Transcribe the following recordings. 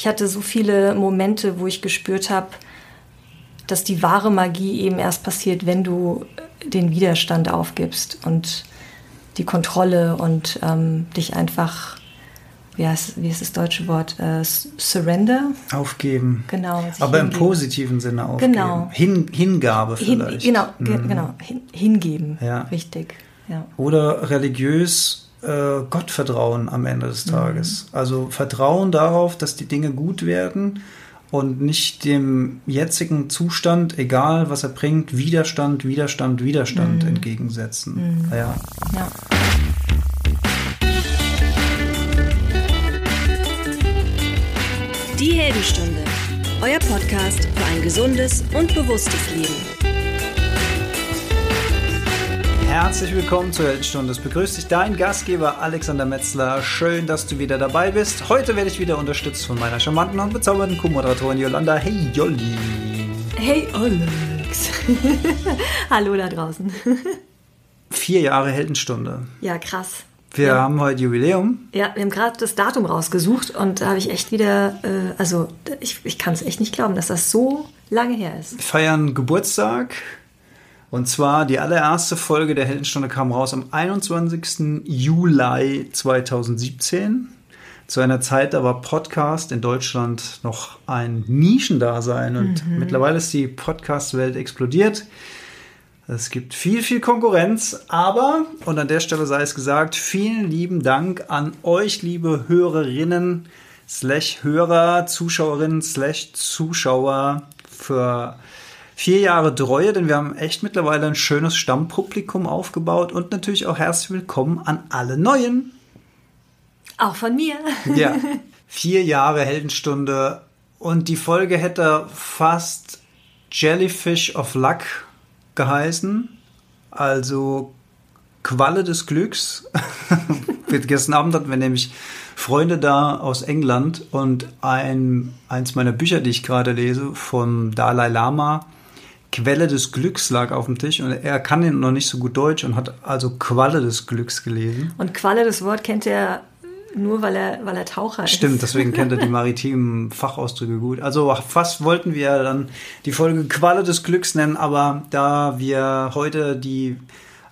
ich hatte so viele Momente, wo ich gespürt habe, dass die wahre Magie eben erst passiert, wenn du den Widerstand aufgibst und die Kontrolle und ähm, dich einfach, wie heißt, wie ist das deutsche Wort, äh, surrender? Aufgeben. Genau. Aber hingeben. im positiven Sinne aufgeben. Genau. Hin, Hingabe vielleicht. Hin, genau, mhm. genau. Hin, hingeben. Ja. Richtig. Ja. Oder religiös äh, Gottvertrauen am Ende des Tages. Mhm. Also Vertrauen darauf, dass die Dinge gut werden und nicht dem jetzigen Zustand, egal was er bringt, Widerstand, Widerstand, Widerstand mhm. entgegensetzen. Mhm. Ja. ja. Die Heldenstunde, euer Podcast für ein gesundes und bewusstes Leben. Herzlich willkommen zur Heldenstunde. Es begrüßt dich dein Gastgeber Alexander Metzler. Schön, dass du wieder dabei bist. Heute werde ich wieder unterstützt von meiner charmanten und bezaubernden Co-Moderatorin Yolanda. Hey Jolli. Hey Alex. Hallo da draußen. Vier Jahre Heldenstunde. Ja, krass. Wir ja. haben heute Jubiläum. Ja, wir haben gerade das Datum rausgesucht und da habe ich echt wieder, äh, also ich, ich kann es echt nicht glauben, dass das so lange her ist. Wir feiern Geburtstag und zwar die allererste Folge der Heldenstunde kam raus am 21. Juli 2017. Zu einer Zeit, da war Podcast in Deutschland noch ein Nischendasein und mhm. mittlerweile ist die Podcast-Welt explodiert. Es gibt viel, viel Konkurrenz, aber, und an der Stelle sei es gesagt, vielen lieben Dank an euch, liebe Hörerinnen, slash Hörer, Zuschauerinnen, slash Zuschauer für vier Jahre Treue, denn wir haben echt mittlerweile ein schönes Stammpublikum aufgebaut und natürlich auch herzlich willkommen an alle Neuen. Auch von mir. Ja, vier Jahre Heldenstunde und die Folge hätte fast Jellyfish of Luck geheißen, also Qualle des Glücks. Gestern Abend hatten wir nämlich Freunde da aus England und ein, eins meiner Bücher, die ich gerade lese, vom Dalai Lama, Quelle des Glücks lag auf dem Tisch und er kann noch nicht so gut Deutsch und hat also Qualle des Glücks gelesen. Und Qualle, das Wort kennt er nur, weil er, weil er Taucher ist. Stimmt, deswegen kennt er die maritimen Fachausdrücke gut. Also fast wollten wir dann die Folge Qualle des Glücks nennen, aber da wir heute die,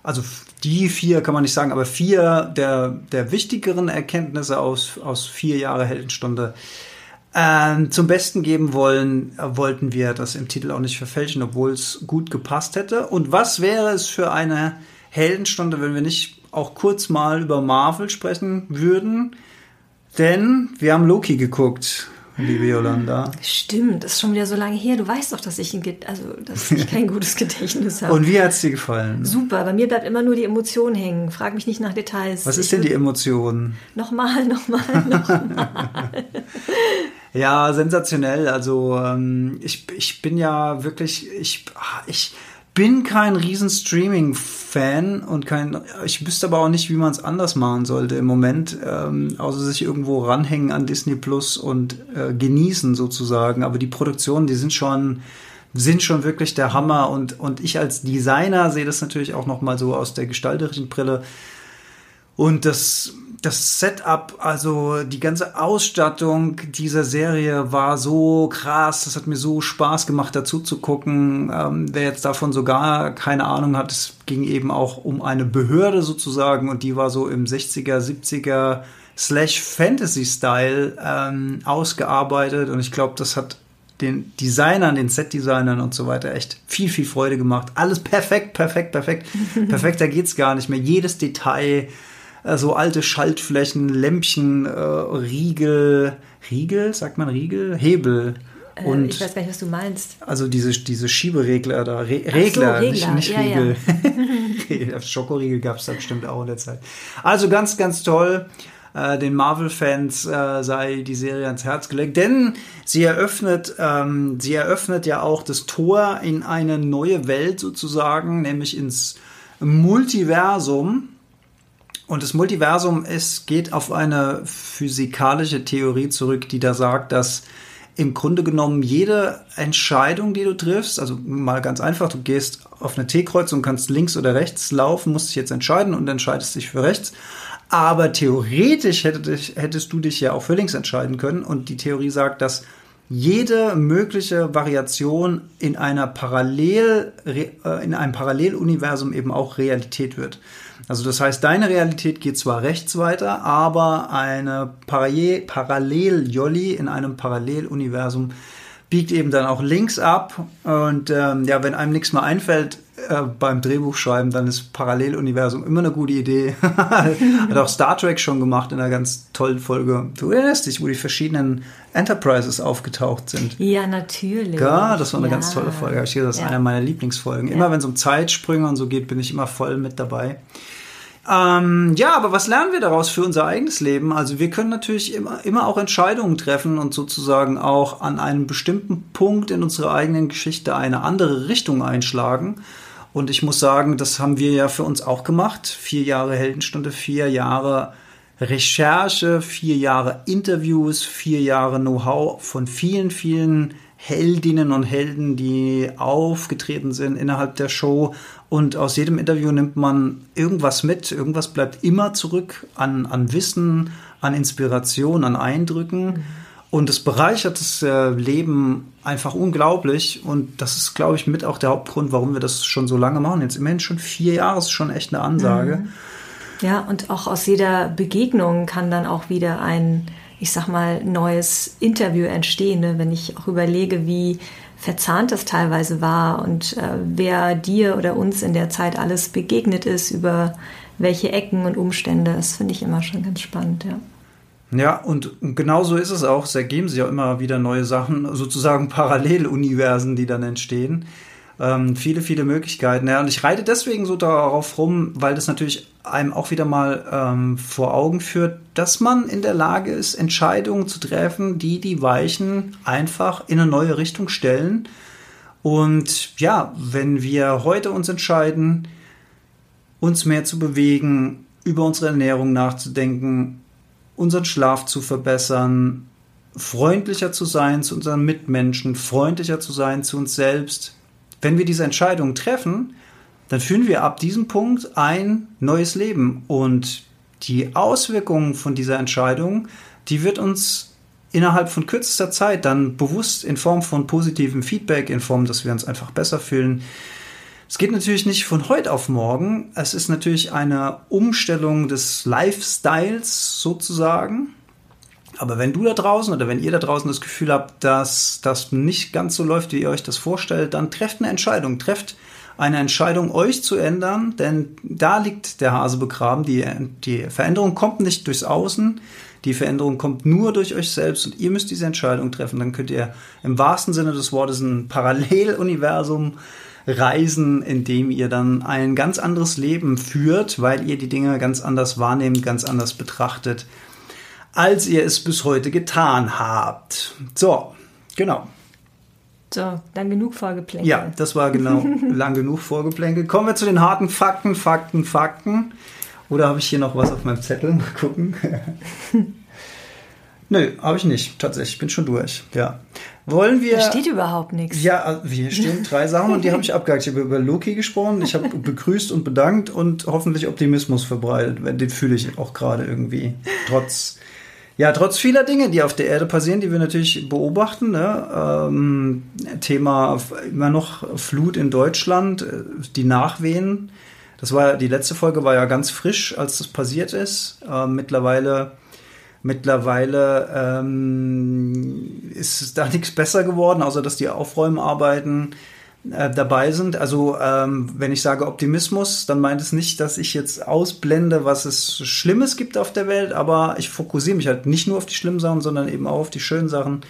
also die vier kann man nicht sagen, aber vier der, der wichtigeren Erkenntnisse aus, aus vier Jahre Heldenstunde ähm, zum Besten geben wollen, äh, wollten wir das im Titel auch nicht verfälschen, obwohl es gut gepasst hätte. Und was wäre es für eine Heldenstunde, wenn wir nicht auch kurz mal über Marvel sprechen würden? Denn wir haben Loki geguckt liebe Yolanda. Stimmt, das ist schon wieder so lange her. Du weißt doch, dass ich, ein, also, dass ich kein gutes Gedächtnis habe. Und wie hat es dir gefallen? Super, bei mir bleibt immer nur die Emotion hängen. Frag mich nicht nach Details. Was ist ich denn die Emotion? Nochmal, nochmal, nochmal. ja, sensationell. Also ähm, ich, ich bin ja wirklich, ich, ich bin kein riesen Streaming-Fan und kein, ich wüsste aber auch nicht, wie man es anders machen sollte im Moment, ähm, außer sich irgendwo ranhängen an Disney Plus und äh, genießen sozusagen. Aber die Produktionen, die sind schon, sind schon wirklich der Hammer und, und ich als Designer sehe das natürlich auch nochmal so aus der gestalterischen Brille. Und das, das Setup, also die ganze Ausstattung dieser Serie war so krass. Das hat mir so Spaß gemacht, dazu zu gucken. Ähm, wer jetzt davon sogar keine Ahnung hat, es ging eben auch um eine Behörde sozusagen und die war so im 60er, 70er slash Fantasy-Style ähm, ausgearbeitet und ich glaube, das hat den Designern, den Set-Designern und so weiter echt viel, viel Freude gemacht. Alles perfekt, perfekt, perfekt. Perfekter geht's gar nicht mehr. Jedes Detail, äh, so alte Schaltflächen, Lämpchen, äh, Riegel, Riegel, sagt man Riegel? Hebel. Äh, und ich weiß gar nicht, was du meinst. Also diese, diese Schieberegler da, Re Regler, so, Regler, nicht, nicht ja, Riegel. Ja. Schokoriegel gab es da bestimmt auch in der Zeit. Also ganz, ganz toll. Äh, den Marvel-Fans äh, sei die Serie ans Herz gelegt, denn sie eröffnet, ähm, sie eröffnet ja auch das Tor in eine neue Welt sozusagen, nämlich ins Multiversum. Und das Multiversum ist, geht auf eine physikalische Theorie zurück, die da sagt, dass im Grunde genommen jede Entscheidung, die du triffst, also mal ganz einfach, du gehst auf eine T-Kreuzung, kannst links oder rechts laufen, musst dich jetzt entscheiden und entscheidest dich für rechts. Aber theoretisch hättest, hättest du dich ja auch für links entscheiden können. Und die Theorie sagt, dass jede mögliche Variation in einer Parallel, äh, in einem Paralleluniversum eben auch Realität wird. Also das heißt, deine Realität geht zwar rechts weiter, aber eine Parallel-Jolly in einem Paralleluniversum biegt eben dann auch links ab. Und ähm, ja, wenn einem nichts mehr einfällt äh, beim Drehbuchschreiben, dann ist Paralleluniversum immer eine gute Idee. Hat auch Star Trek schon gemacht in einer ganz tollen Folge. Du erinnerst dich, wo die verschiedenen Enterprises aufgetaucht sind. Ja, natürlich. Ja, das war eine ja. ganz tolle Folge. Ich das ist ja. eine meiner Lieblingsfolgen. Immer ja. wenn es um Zeitsprünge und so geht, bin ich immer voll mit dabei. Ähm, ja, aber was lernen wir daraus für unser eigenes Leben? Also wir können natürlich immer, immer auch Entscheidungen treffen und sozusagen auch an einem bestimmten Punkt in unserer eigenen Geschichte eine andere Richtung einschlagen. Und ich muss sagen, das haben wir ja für uns auch gemacht. Vier Jahre Heldenstunde, vier Jahre Recherche, vier Jahre Interviews, vier Jahre Know-how von vielen, vielen Heldinnen und Helden, die aufgetreten sind innerhalb der Show. Und aus jedem Interview nimmt man irgendwas mit. Irgendwas bleibt immer zurück an, an Wissen, an Inspiration, an Eindrücken. Mhm. Und es bereichert das äh, Leben einfach unglaublich. Und das ist, glaube ich, mit auch der Hauptgrund, warum wir das schon so lange machen. Jetzt immerhin schon vier Jahre ist schon echt eine Ansage. Mhm. Ja, und auch aus jeder Begegnung kann dann auch wieder ein ich sag mal, neues Interview entstehen. Ne? Wenn ich auch überlege, wie verzahnt das teilweise war und äh, wer dir oder uns in der Zeit alles begegnet ist, über welche Ecken und Umstände, das finde ich immer schon ganz spannend, ja. Ja, und genau so ist es auch. Es ergeben sich ja immer wieder neue Sachen, sozusagen Paralleluniversen, die dann entstehen. Ähm, viele, viele Möglichkeiten. Ja, und ich reite deswegen so darauf rum, weil das natürlich einem auch wieder mal ähm, vor Augen führt, dass man in der Lage ist, Entscheidungen zu treffen, die die Weichen einfach in eine neue Richtung stellen. Und ja, wenn wir heute uns entscheiden, uns mehr zu bewegen, über unsere Ernährung nachzudenken, unseren Schlaf zu verbessern, freundlicher zu sein zu unseren Mitmenschen, freundlicher zu sein zu uns selbst, wenn wir diese Entscheidung treffen, dann führen wir ab diesem Punkt ein neues Leben. Und die Auswirkungen von dieser Entscheidung, die wird uns innerhalb von kürzester Zeit dann bewusst in Form von positivem Feedback, in Form, dass wir uns einfach besser fühlen. Es geht natürlich nicht von heute auf morgen. Es ist natürlich eine Umstellung des Lifestyles sozusagen. Aber wenn du da draußen oder wenn ihr da draußen das Gefühl habt, dass das nicht ganz so läuft, wie ihr euch das vorstellt, dann trefft eine Entscheidung. Trefft eine Entscheidung, euch zu ändern, denn da liegt der Hase begraben. Die, die Veränderung kommt nicht durchs Außen, die Veränderung kommt nur durch euch selbst und ihr müsst diese Entscheidung treffen. Dann könnt ihr im wahrsten Sinne des Wortes ein Paralleluniversum reisen, in dem ihr dann ein ganz anderes Leben führt, weil ihr die Dinge ganz anders wahrnehmt, ganz anders betrachtet als ihr es bis heute getan habt. So, genau. So, dann genug Vorgeplänkel. Ja, das war genau lang genug Vorgeplänkel. Kommen wir zu den harten Fakten, Fakten, Fakten. Oder habe ich hier noch was auf meinem Zettel? Mal gucken. Nö, habe ich nicht. Tatsächlich, ich bin schon durch. Ja. Wollen wir. Da steht überhaupt nichts. Ja, hier stehen drei Sachen und die habe ich abgehakt. Ich habe über Loki gesprochen, ich habe begrüßt und bedankt und hoffentlich Optimismus verbreitet. Den fühle ich auch gerade irgendwie. Trotz ja, trotz vieler Dinge, die auf der Erde passieren, die wir natürlich beobachten, ne? ähm, Thema immer noch Flut in Deutschland, äh, die Nachwehen. Das war die letzte Folge war ja ganz frisch, als das passiert ist. Äh, mittlerweile mittlerweile ähm, ist da nichts besser geworden, außer dass die Aufräumarbeiten äh, dabei sind. Also ähm, wenn ich sage Optimismus, dann meint es nicht, dass ich jetzt ausblende, was es Schlimmes gibt auf der Welt, aber ich fokussiere mich halt nicht nur auf die schlimmen Sachen, sondern eben auch auf die schönen Sachen.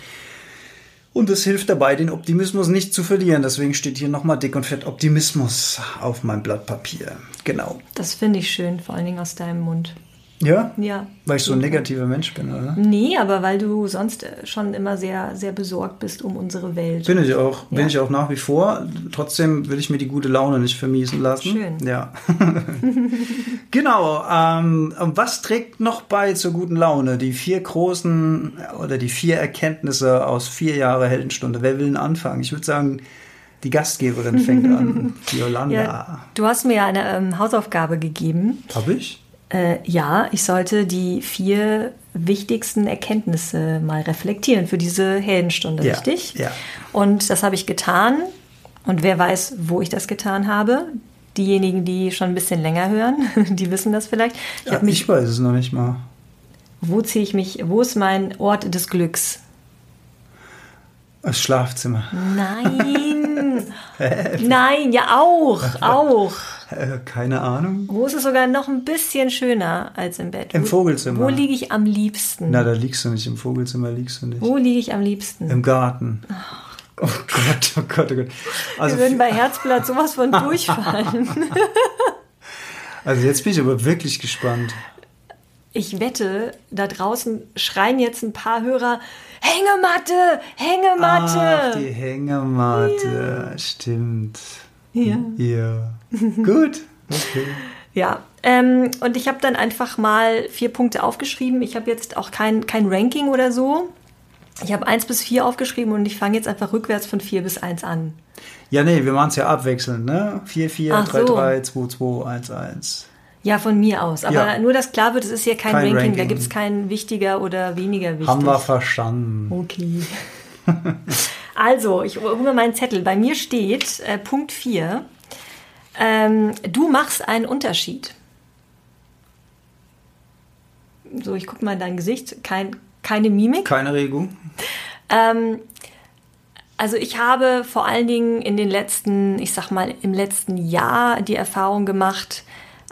Und es hilft dabei, den Optimismus nicht zu verlieren. Deswegen steht hier nochmal dick und fett Optimismus auf meinem Blatt Papier. Genau. Das finde ich schön, vor allen Dingen aus deinem Mund. Ja? Ja. Weil ich so ein negativer Mensch bin, oder? Nee, aber weil du sonst äh, schon immer sehr, sehr besorgt bist um unsere Welt. Bin ich auch. Ja. Bin ich auch nach wie vor. Trotzdem will ich mir die gute Laune nicht vermiesen lassen. Schön. Ja. genau. Ähm, was trägt noch bei zur guten Laune? Die vier großen oder die vier Erkenntnisse aus vier Jahre Heldenstunde. Wer will denn anfangen? Ich würde sagen, die Gastgeberin fängt an. Die Yolanda. Ja, du hast mir ja eine ähm, Hausaufgabe gegeben. Habe ich? Äh, ja, ich sollte die vier wichtigsten Erkenntnisse mal reflektieren für diese Heldenstunde, Ja, richtig? ja. Und das habe ich getan. Und wer weiß, wo ich das getan habe? Diejenigen, die schon ein bisschen länger hören, die wissen das vielleicht. Ich Ja, mich, ich weiß es noch nicht mal. wo ziehe ich mich, wo ist mein Ort des Glücks? Das Schlafzimmer. Nein, nein, ja auch, auch. Äh, keine Ahnung. Wo ist es sogar noch ein bisschen schöner als im Bett? Im Vogelzimmer. Wo liege ich am liebsten? Na, da liegst du nicht. Im Vogelzimmer liegst du nicht. Wo liege ich am liebsten? Im Garten. Oh Gott, oh Gott, oh Gott. Also, Wir würden bei Herzblatt sowas von durchfallen. also jetzt bin ich aber wirklich gespannt. Ich wette, da draußen schreien jetzt ein paar Hörer, Hängematte, Hängematte. Ach, die Hängematte. Stimmt. Ja. Ja. Gut. Okay. Ja, ähm, und ich habe dann einfach mal vier Punkte aufgeschrieben. Ich habe jetzt auch kein, kein Ranking oder so. Ich habe eins bis vier aufgeschrieben und ich fange jetzt einfach rückwärts von vier bis eins an. Ja, nee, wir machen es ja abwechselnd, ne? 4, 4, Ach 3, so. 3, 2, 2, 1, 1. Ja, von mir aus. Aber Ja. nur, dass klar wird, es ist hier kein, Kein Ranking. Da Ranking. gibt es kein wichtiger oder weniger wichtig. Haben wir verstanden. Okay. also, ich hole mir meinen Zettel. Bei mir steht äh, Punkt 4. Ähm, du machst einen Unterschied. So, ich gucke mal in dein Gesicht. Kein, keine Mimik. Keine Regung. Ähm, also ich habe vor allen Dingen in den letzten, ich sag mal, im letzten Jahr die Erfahrung gemacht,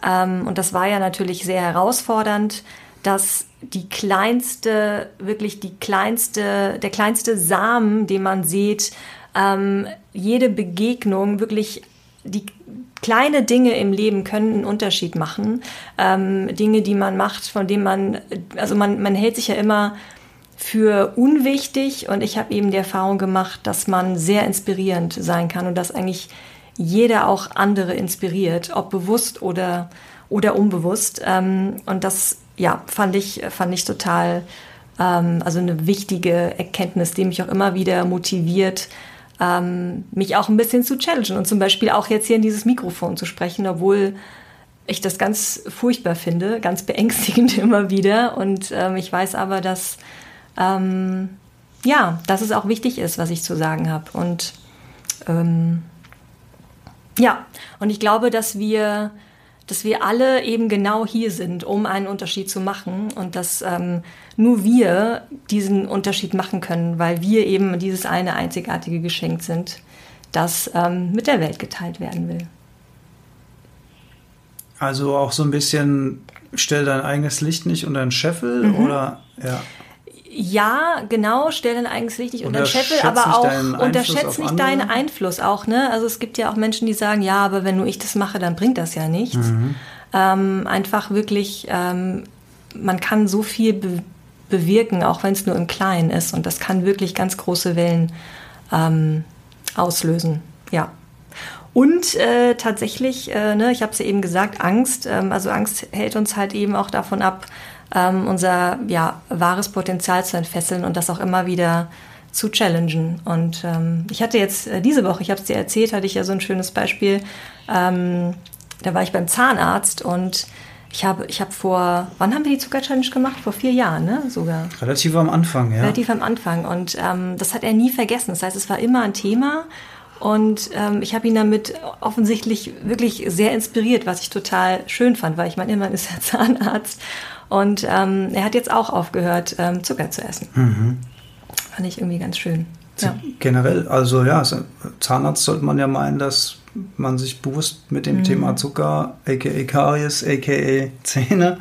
ähm, und das war ja natürlich sehr herausfordernd, dass die kleinste, wirklich die kleinste, der kleinste Samen, den man sieht, ähm, jede Begegnung wirklich die kleine Dinge im Leben können einen Unterschied machen. Ähm, Dinge, die man macht, von denen man, also man, man hält sich ja immer für unwichtig und ich habe eben die Erfahrung gemacht, dass man sehr inspirierend sein kann und dass eigentlich jeder auch andere inspiriert, ob bewusst oder, oder unbewusst. Ähm, und das, ja, fand ich, fand ich total, ähm, also eine wichtige Erkenntnis, die mich auch immer wieder motiviert, ähm, mich auch ein bisschen zu challengen und zum Beispiel auch jetzt hier in dieses Mikrofon zu sprechen, obwohl ich das ganz furchtbar finde, ganz beängstigend immer wieder. Und ähm, ich weiß aber, dass ähm, ja, dass es auch wichtig ist, was ich zu sagen habe. Und ähm, ja, und ich glaube, dass wir, dass wir alle eben genau hier sind, um einen Unterschied zu machen und dass ähm, nur wir diesen Unterschied machen können, weil wir eben dieses eine einzigartige Geschenk sind, das ähm, mit der Welt geteilt werden will. Also auch so ein bisschen, stell dein eigenes Licht nicht unter den Scheffel Mhm. oder ja. Ja, genau, stell dein eigenes Licht nicht unter den Scheffel, aber auch deinen Einfluss unterschätz auf nicht andere. deinen Einfluss auch, ne? Also es gibt ja auch Menschen, die sagen, ja, aber wenn nur ich das mache, dann bringt das ja nichts. Mhm. Ähm, einfach wirklich, ähm, man kann so viel be bewirken, auch wenn es nur im Kleinen ist. Und das kann wirklich ganz große Wellen ähm, auslösen. Ja. Und äh, tatsächlich, äh, ne, ich habe es ja eben gesagt, Angst. Ähm, also Angst hält uns halt eben auch davon ab, ähm, unser ja, wahres Potenzial zu entfesseln und das auch immer wieder zu challengen. Und ähm, ich hatte jetzt äh, diese Woche, ich habe es dir erzählt, hatte ich ja so ein schönes Beispiel. Ähm, da war ich beim Zahnarzt und ich habe, ich habe vor, wann haben wir die Zucker-Challenge gemacht? Vor vier Jahren, ne? Sogar Relativ am Anfang, ja. relativ am Anfang. Und ähm, das hat er nie vergessen. Das heißt, es war immer ein Thema. Und ähm, ich habe ihn damit offensichtlich wirklich sehr inspiriert, was ich total schön fand, weil ich meine, immerhin ist er Zahnarzt. Und ähm, er hat jetzt auch aufgehört, ähm, Zucker zu essen. Fand ich irgendwie ganz schön. Ja. Generell, also ja, Zahnarzt sollte man ja meinen, dass man sich bewusst mit Mhm. dem Thema Zucker, aka Karies, aka Zähne,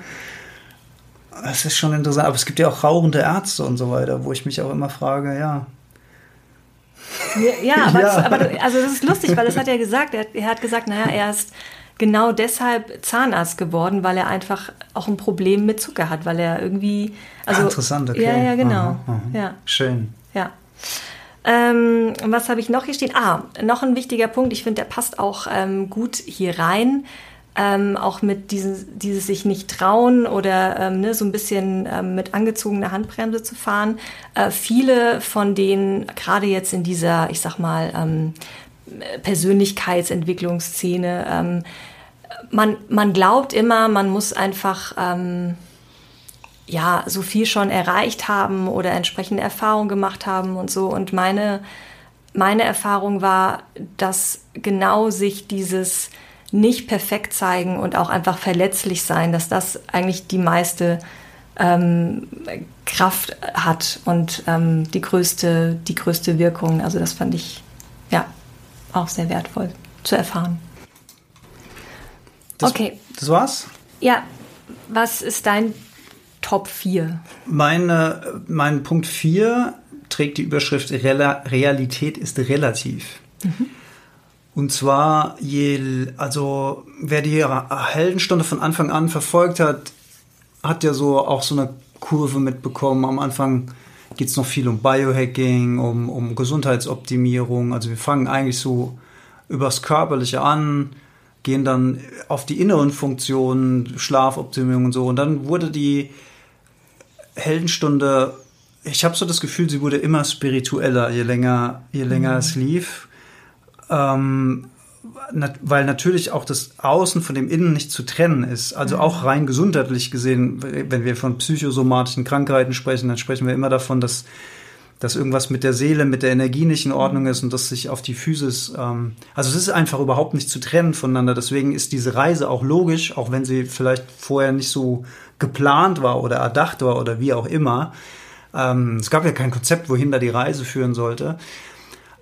das ist schon interessant. Aber es gibt ja auch rauchende Ärzte und so weiter, wo ich mich auch immer frage, ja, Ja, aber, Ja. Das, aber also das ist lustig, weil das hat er gesagt. Er, hat- er hat gesagt, naja, er ist genau deshalb Zahnarzt geworden, weil er einfach auch ein Problem mit Zucker hat, weil er irgendwie. Also, ah, interessant, okay. Ja, ja, genau. Aha, aha. Ja. Schön. Ja. Ähm, was habe ich noch hier stehen? Ah, noch ein wichtiger Punkt. Ich finde, der passt auch ähm, gut hier rein. Ähm, auch mit diesen, dieses sich nicht trauen oder ähm, ne, so ein bisschen ähm, mit angezogener Handbremse zu fahren. Äh, viele von denen, gerade jetzt in dieser, ich sag mal, ähm, Persönlichkeitsentwicklungsszene, ähm, man, man glaubt immer, man muss einfach ähm, ja so viel schon erreicht haben oder entsprechende Erfahrungen gemacht haben und so. Und meine, meine Erfahrung war, dass genau sich dieses nicht perfekt zeigen und auch einfach verletzlich sein, dass das eigentlich die meiste ähm, Kraft hat und ähm, die größte, die größte Wirkung. Also das fand ich ja auch sehr wertvoll zu erfahren. Das, okay. Das war's? Ja. Was ist dein Top 4? Meine, mein Punkt 4 trägt die Überschrift Realität ist relativ. Mhm. Und zwar, je, also wer die Heldenstunde von Anfang an verfolgt hat, hat ja so auch so eine Kurve mitbekommen. Am Anfang geht es noch viel um Biohacking, um, um Gesundheitsoptimierung. Also wir fangen eigentlich so übers Körperliche an, gehen dann auf die inneren Funktionen, Schlafoptimierung und so. Und dann wurde die Heldenstunde, ich habe so das Gefühl, sie wurde immer spiritueller, je länger, je länger mhm. es lief. Ähm, weil natürlich auch das Außen von dem Innen nicht zu trennen ist. Also mhm. auch rein gesundheitlich gesehen, wenn wir von psychosomatischen Krankheiten sprechen, dann sprechen wir immer davon, dass, dass irgendwas mit der Seele, mit der Energie nicht in Ordnung mhm. ist und dass sich auf die Physis, ähm, also es ist einfach überhaupt nicht zu trennen voneinander. Deswegen ist diese Reise auch logisch, auch wenn sie vielleicht vorher nicht so geplant war oder erdacht war oder wie auch immer. Ähm, es gab ja kein Konzept, wohin da die Reise führen sollte.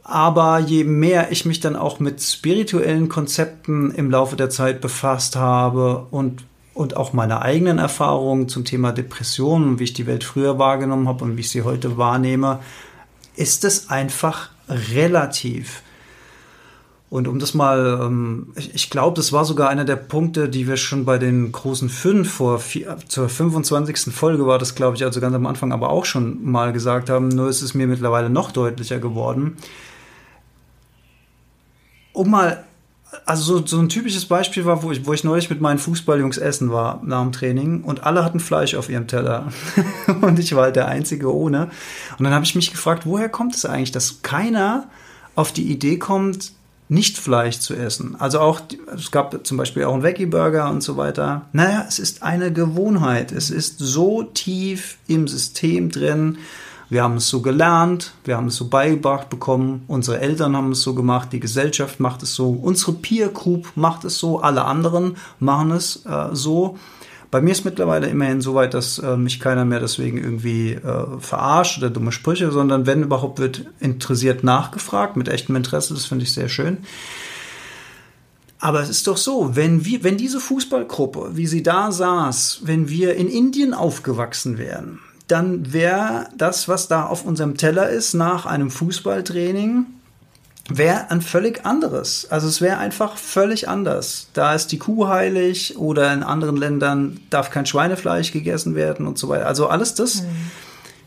Aber je mehr ich mich dann auch mit spirituellen Konzepten im Laufe der Zeit befasst habe und, und auch meine eigenen Erfahrungen zum Thema Depressionen, wie ich die Welt früher wahrgenommen habe und wie ich sie heute wahrnehme, ist es einfach relativ. Und um das mal, ähm, ich glaube, das war sogar einer der Punkte, die wir schon bei den großen fünf vor vier, zur 25. Folge war das, glaube ich, also ganz am Anfang aber auch schon mal gesagt haben, nur ist es mir mittlerweile noch deutlicher geworden um mal, also so, so ein typisches Beispiel war, wo ich, wo ich neulich mit meinen Fußballjungs essen war nach dem Training und alle hatten Fleisch auf ihrem Teller und ich war halt der Einzige ohne. Und dann habe ich mich gefragt, woher kommt es eigentlich, dass keiner auf die Idee kommt, nicht Fleisch zu essen. Also auch, es gab zum Beispiel auch einen Veggie-Burger und so weiter. Naja, es ist eine Gewohnheit. Es ist so tief im System drin, wir haben es so gelernt, wir haben es so beigebracht bekommen, unsere Eltern haben es so gemacht, die Gesellschaft macht es so, unsere Peer Group macht es so, alle anderen machen es äh, so. Bei mir ist mittlerweile immerhin so weit, dass äh, mich keiner mehr deswegen irgendwie äh, verarscht oder dumme Sprüche, sondern wenn überhaupt wird interessiert nachgefragt, mit echtem Interesse, das finde ich sehr schön. Aber es ist doch so, wenn wir, wenn diese Fußballgruppe, wie sie da saß, wenn wir in Indien aufgewachsen wären, dann wäre das, was da auf unserem Teller ist, nach einem Fußballtraining, wäre ein völlig anderes. Also es wäre einfach völlig anders. Da ist die Kuh heilig oder in anderen Ländern darf kein Schweinefleisch gegessen werden und so weiter. Also alles das, mhm.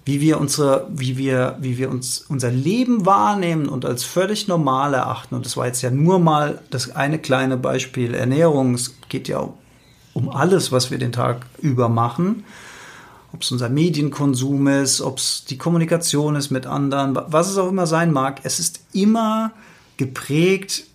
wie wir unsere, wie wir, wie wir uns unser Leben wahrnehmen und als völlig normal erachten. Und das war jetzt ja nur mal das eine kleine Beispiel Ernährung. Es geht ja um alles, was wir den Tag über machen ob es unser Medienkonsum ist, ob es die Kommunikation ist mit anderen, was es auch immer sein mag, es ist immer geprägt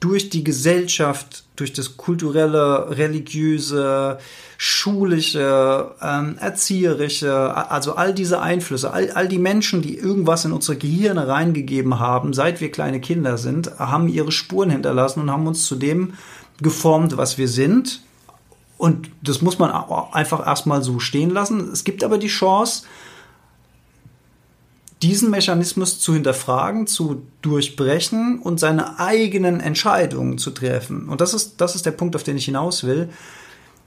durch die Gesellschaft, durch das kulturelle, religiöse, schulische, ähm, erzieherische, also all diese Einflüsse, all, all die Menschen, die irgendwas in unsere Gehirne reingegeben haben, seit wir kleine Kinder sind, haben ihre Spuren hinterlassen und haben uns zu dem geformt, was wir sind. Und das muss man einfach erstmal so stehen lassen. Es gibt aber die Chance, diesen Mechanismus zu hinterfragen, zu durchbrechen und seine eigenen Entscheidungen zu treffen. Und das ist, das ist der Punkt, auf den ich hinaus will.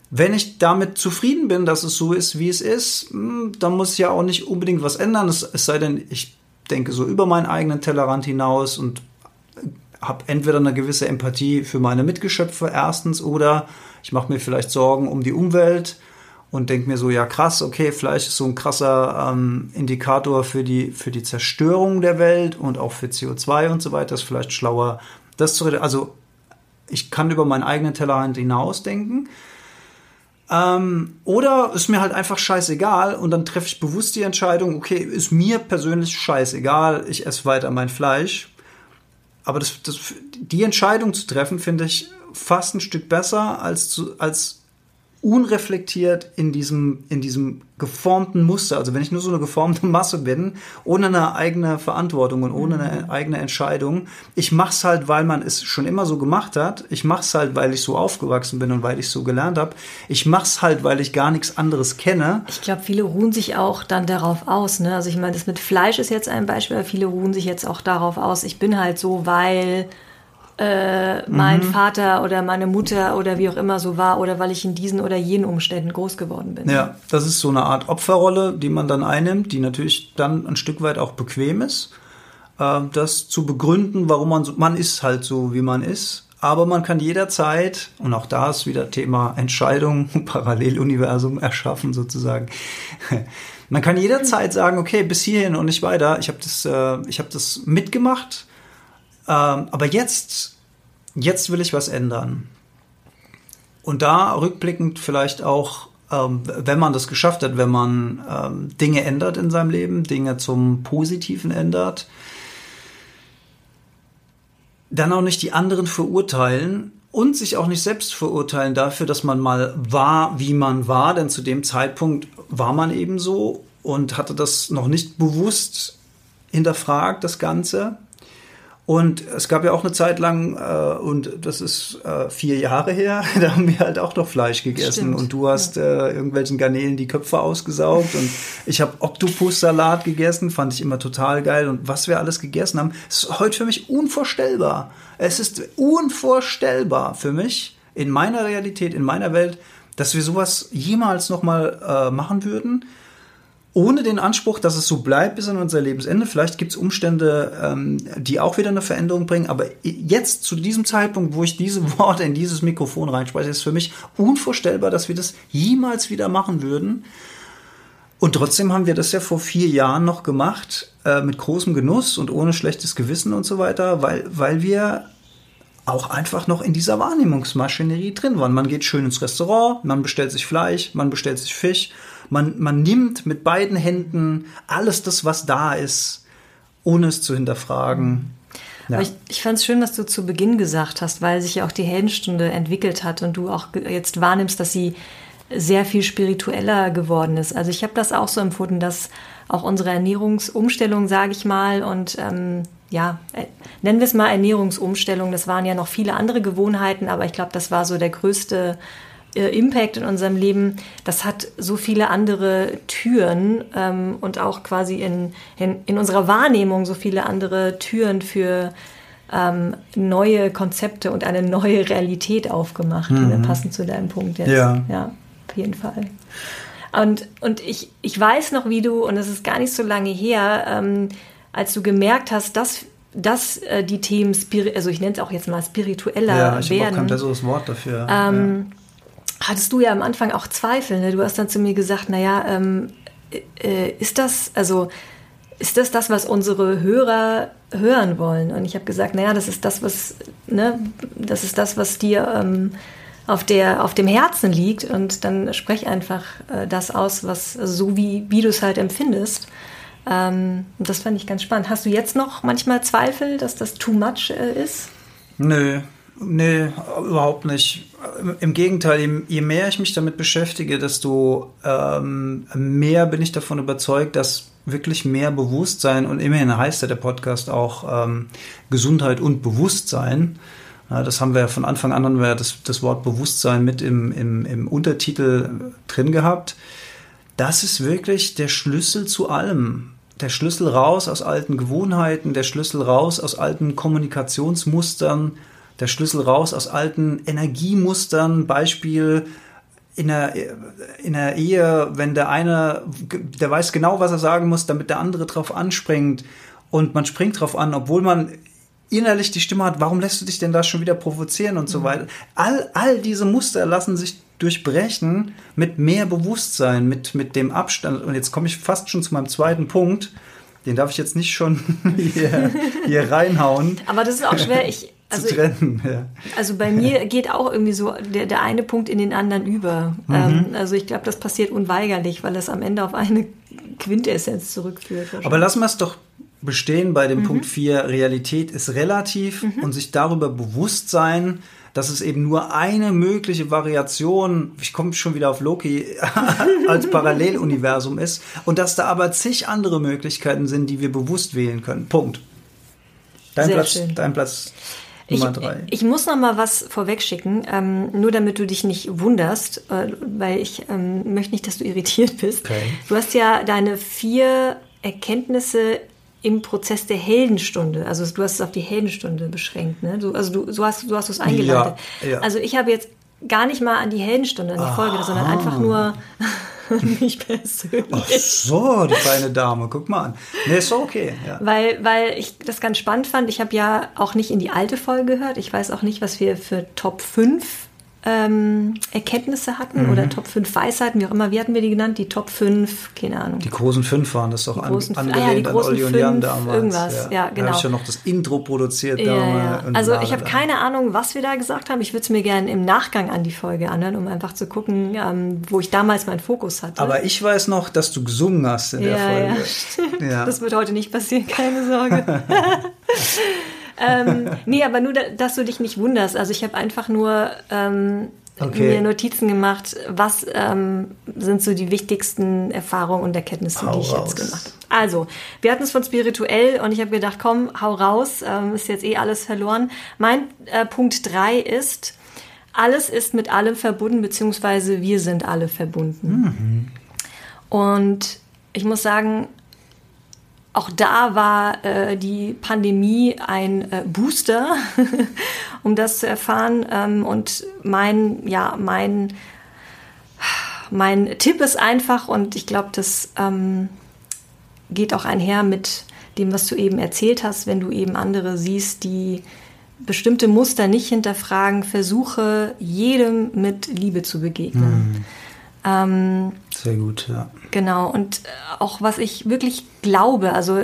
Wenn ich damit zufrieden bin, dass es so ist, wie es ist, hm, dann muss ich ja auch nicht unbedingt was ändern. Es, es sei denn, ich denke so über meinen eigenen Tellerrand hinaus und habe entweder eine gewisse Empathie für meine Mitgeschöpfe erstens oder ich mache mir vielleicht Sorgen um die Umwelt und denke mir so, ja krass, okay, Fleisch ist so ein krasser ähm, Indikator für die, für die Zerstörung der Welt und auch für CO2 und so weiter. Ist vielleicht schlauer, das zu reden. Also ich kann über meinen eigenen Tellerrand hinausdenken. Ähm, oder ist mir halt einfach scheißegal und dann treffe ich bewusst die Entscheidung, okay, ist mir persönlich scheißegal, ich esse weiter mein Fleisch. Aber das, das, die Entscheidung zu treffen, finde ich fast ein Stück besser als, zu, als unreflektiert in diesem, in diesem geformten Muster. Also wenn ich nur so eine geformte Masse bin, ohne eine eigene Verantwortung und ohne eine eigene Entscheidung. Ich mach's halt, weil man es schon immer so gemacht hat. Ich mach's halt, weil ich so aufgewachsen bin und weil ich so gelernt habe. Ich mach's halt, weil ich gar nichts anderes kenne. Ich glaube, viele ruhen sich auch dann darauf aus. Ne? Also ich meine, das mit Fleisch ist jetzt ein Beispiel, aber viele ruhen sich jetzt auch darauf aus. Ich bin halt so, weil äh, mein mhm. Vater oder meine Mutter oder wie auch immer so war oder weil ich in diesen oder jenen Umständen groß geworden bin. Ja, das ist so eine Art Opferrolle, die man dann einnimmt, die natürlich dann ein Stück weit auch bequem ist, äh, das zu begründen, warum man so, man ist halt so, wie man ist. Aber man kann jederzeit, und auch da ist wieder Thema Entscheidung, Paralleluniversum erschaffen sozusagen. Man kann jederzeit sagen, okay, bis hierhin und nicht weiter. Ich habe das, äh, ich habe das mitgemacht ähm, aber jetzt, jetzt will ich was ändern. Und da rückblickend vielleicht auch, ähm, wenn man das geschafft hat, wenn man ähm, Dinge ändert in seinem Leben, Dinge zum Positiven ändert, dann auch nicht die anderen verurteilen und sich auch nicht selbst verurteilen dafür, dass man mal war, wie man war, denn zu dem Zeitpunkt war man eben so und hatte das noch nicht bewusst hinterfragt, das Ganze. Und es gab ja auch eine Zeit lang, äh, und das ist äh, vier Jahre her, da haben wir halt auch noch Fleisch gegessen. Stimmt. Und du hast ja. äh, irgendwelchen Garnelen die Köpfe ausgesaugt. und ich habe Oktopussalat gegessen, fand ich immer total geil. Und was wir alles gegessen haben, ist heute für mich unvorstellbar. Es ist unvorstellbar für mich in meiner Realität, in meiner Welt, dass wir sowas jemals nochmal äh, machen würden ohne den Anspruch, dass es so bleibt bis an unser Lebensende. Vielleicht gibt es Umstände, ähm, die auch wieder eine Veränderung bringen. Aber jetzt, zu diesem Zeitpunkt, wo ich diese Worte in dieses Mikrofon reinspreche, ist für mich unvorstellbar, dass wir das jemals wieder machen würden. Und trotzdem haben wir das ja vor vier Jahren noch gemacht, äh, mit großem Genuss und ohne schlechtes Gewissen und so weiter, weil, weil wir auch einfach noch in dieser Wahrnehmungsmaschinerie drin waren. Man geht schön ins Restaurant, man bestellt sich Fleisch, man bestellt sich Fisch man, man nimmt mit beiden Händen alles das, was da ist, ohne es zu hinterfragen. Ja. ich, ich fand es schön, was du zu Beginn gesagt hast, weil sich ja auch die Heldenstunde entwickelt hat und du auch jetzt wahrnimmst, dass sie sehr viel spiritueller geworden ist. Also ich habe das auch so empfunden, dass auch unsere Ernährungsumstellung, sage ich mal, und ähm, ja, äh, nennen wir es mal Ernährungsumstellung. Das waren ja noch viele andere Gewohnheiten, aber ich glaube, das war so der größte Impact in unserem Leben, das hat so viele andere Türen ähm, und auch quasi in, in, in, unserer Wahrnehmung so viele andere Türen für ähm, neue Konzepte und eine neue Realität aufgemacht, mhm. passend zu deinem Punkt jetzt. Ja, ja auf jeden Fall. Und, und ich, ich weiß noch, wie du, und es ist gar nicht so lange her, ähm, als du gemerkt hast, dass dass äh, die Themen, also ich nenne es auch jetzt mal spiritueller ja, ich werden. Ja, kein besseres Wort dafür. Ähm, ja hattest du ja am Anfang auch Zweifel. Ne? Du hast dann zu mir gesagt, naja, ähm, äh, ist das, also ist das das, was unsere Hörer hören wollen? Und ich habe gesagt, naja, das ist das, was, ne, das ist das, was dir ähm, auf, der, auf dem Herzen liegt. Und dann sprech einfach äh, das aus, was so wie, wie du es halt empfindest. Ähm, das fand ich ganz spannend. Hast du jetzt noch manchmal Zweifel, dass das too much äh, ist? Nö, Nee, überhaupt nicht. Im Gegenteil, je, mehr ich mich damit beschäftige, desto ähm, mehr bin ich davon überzeugt, dass wirklich mehr Bewusstsein und immerhin heißt ja der Podcast auch ähm, Gesundheit und Bewusstsein. Ja, das haben wir ja von Anfang an haben wir das, das Wort Bewusstsein mit im, im, im Untertitel drin gehabt. Das ist wirklich der Schlüssel zu allem der Schlüssel raus aus alten Gewohnheiten, der Schlüssel raus aus alten Kommunikationsmustern, der Schlüssel raus aus alten Energiemustern, Beispiel in der, in der Ehe, wenn der eine, der weiß genau, was er sagen muss, damit der andere drauf anspringt und man springt drauf an, obwohl man innerlich die Stimme hat, warum lässt du dich denn da schon wieder provozieren und mhm. so weiter. All, all diese Muster lassen sich durchbrechen mit mehr Bewusstsein, mit, mit dem Abstand. Und jetzt komme ich fast schon zu meinem zweiten Punkt. Den darf ich jetzt nicht schon hier, hier reinhauen. Aber das ist auch schwer. Ich, also, zu trennen. Ja. Also bei mir geht auch irgendwie so der, der eine Punkt in den anderen über. Mhm. Ähm, also ich glaube, das passiert unweigerlich, weil es am Ende auf eine Quintessenz zurückführt. Aber lassen wir es doch bestehen bei dem mhm. Punkt 4. Realität ist relativ mhm. und sich darüber bewusst sein, dass es eben nur eine mögliche Variation, ich komme schon wieder auf Loki, als Paralleluniversum ist und dass da aber zig andere Möglichkeiten sind, die wir bewusst wählen können. Punkt. Dein Sehr Platz, schön. dein Platz Ich, Nummer drei. ich muss noch mal was vorwegschicken, ähm, nur damit du dich nicht wunderst, äh, weil ich ähm, möchte nicht, dass du irritiert bist. Okay. Du hast ja deine vier Erkenntnisse im Prozess der Heldenstunde, also du hast es auf die Heldenstunde beschränkt, ne? Du, also du, so hast, so hast du es eingeleitet. Ja, ja. Also ich habe jetzt gar nicht mal an die Heldenstunde, an die Folge, sondern einfach nur mich persönlich. Ach so, die kleine Dame, guck mal an. Nee, ist okay. Ja. Weil, weil ich das ganz spannend fand. Ich habe ja auch nicht in die alte Folge gehört. Ich weiß auch nicht, was wir für Top 5 ähm, Erkenntnisse hatten Mhm. oder Top 5 Weisheiten, wie auch immer. Wie hatten wir die genannt? Die Top 5, keine Ahnung. Die großen fünf waren das doch Die an, großen angelehnt ah ja, die an großen Olli und Jan damals. irgendwas. Ja, Da genau. habe ich ja noch das Intro produziert. Ja, ja. Also ich habe da. keine Ahnung, was wir da gesagt haben. Ich würde es mir gerne im Nachgang an die Folge anhören, um einfach zu gucken, ähm, wo ich damals meinen Fokus hatte. Aber ich weiß noch, dass du gesungen hast in der Ja, ja, Folge. Ja. Das wird heute nicht passieren, keine Sorge. ähm, nee, aber nur, da- dass du dich nicht wunderst. Also ich habe einfach nur ähm, Okay. mir Notizen gemacht, was ähm, sind so die wichtigsten Erfahrungen und Erkenntnisse, Hau die ich raus. jetzt gemacht habe. Also, wir hatten es von spirituell und ich habe gedacht, komm, hau raus, ähm, ist jetzt eh alles verloren. Mein äh, Punkt drei ist, alles ist mit allem verbunden, beziehungsweise wir sind alle verbunden. Und ich muss sagen, auch da war äh, die Pandemie ein äh, Booster, um das zu erfahren. Ähm, und mein, ja, mein, mein Tipp ist einfach, und ich glaube, das ähm, geht auch einher mit dem, was du eben erzählt hast, wenn du eben andere siehst, die bestimmte Muster nicht hinterfragen, versuche jedem mit Liebe zu begegnen. Ähm, Sehr gut, ja. Genau, und äh, auch was ich wirklich glaube, also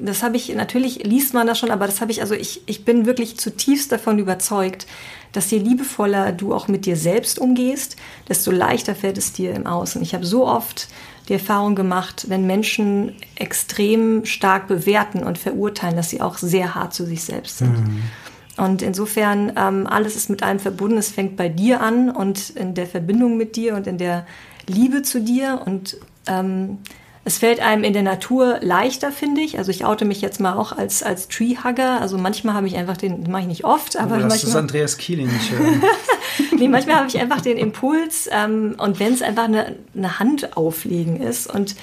das habe ich, natürlich liest man das schon, aber das habe ich, also ich, ich bin wirklich zutiefst davon überzeugt, dass je liebevoller du auch mit dir selbst umgehst, desto leichter fällt es dir im Außen. Ich habe so oft die Erfahrung gemacht, wenn Menschen extrem stark bewerten und verurteilen, dass sie auch sehr hart zu sich selbst sind. Und insofern, ähm, alles ist mit allem verbunden. Es fängt bei dir an und in der Verbindung mit dir und in der Liebe zu dir. Und ähm, es fällt einem in der Natur leichter, finde ich. Also ich oute mich jetzt mal auch als, als Treehugger. Also manchmal habe ich einfach den, das mache ich nicht oft, aber Aber das ist manchmal, Andreas Kieling nicht hören. nee, manchmal habe ich einfach den Impuls. Ähm, und wenn es einfach eine, eine Hand auflegen ist und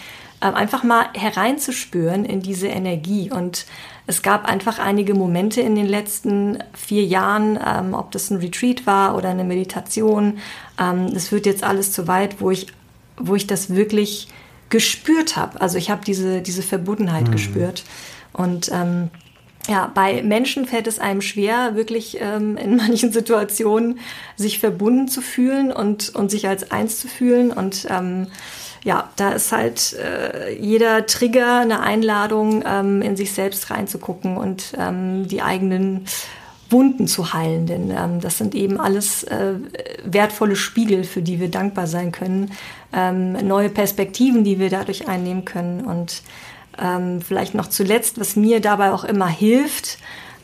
ähm, einfach mal hereinzuspüren in diese Energie. Und es gab einfach einige Momente in den letzten vier Jahren, ähm, ob das ein Retreat war oder eine Meditation. Ähm, das wird jetzt alles zu weit, wo ich, wo ich das wirklich gespürt habe. Also ich habe diese, diese Verbundenheit gespürt. Und ähm, ja, bei Menschen fällt es einem schwer, wirklich ähm, in manchen Situationen sich verbunden zu fühlen und, und sich als eins zu fühlen. Und ähm, ja, da ist halt äh, jeder Trigger eine Einladung, ähm, in sich selbst reinzugucken und ähm, die eigenen Wunden zu heilen. Denn ähm, das sind eben alles äh, wertvolle Spiegel, für die wir dankbar sein können. Ähm, neue Perspektiven, die wir dadurch einnehmen können. Und ähm, vielleicht noch zuletzt, was mir dabei auch immer hilft,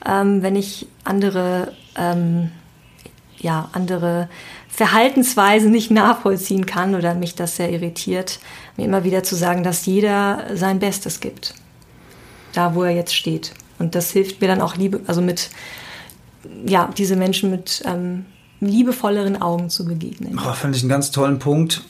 ähm, wenn ich andere, ja, andere Verhaltensweisen nicht nachvollziehen kann oder mich das sehr irritiert, mir immer wieder zu sagen, dass jeder sein Bestes gibt. Da, wo er jetzt steht. Und das hilft mir dann auch Liebe, also mit, ja, diese Menschen mit ähm, liebevolleren Augen zu begegnen. Oh, Finde ich einen ganz tollen Punkt.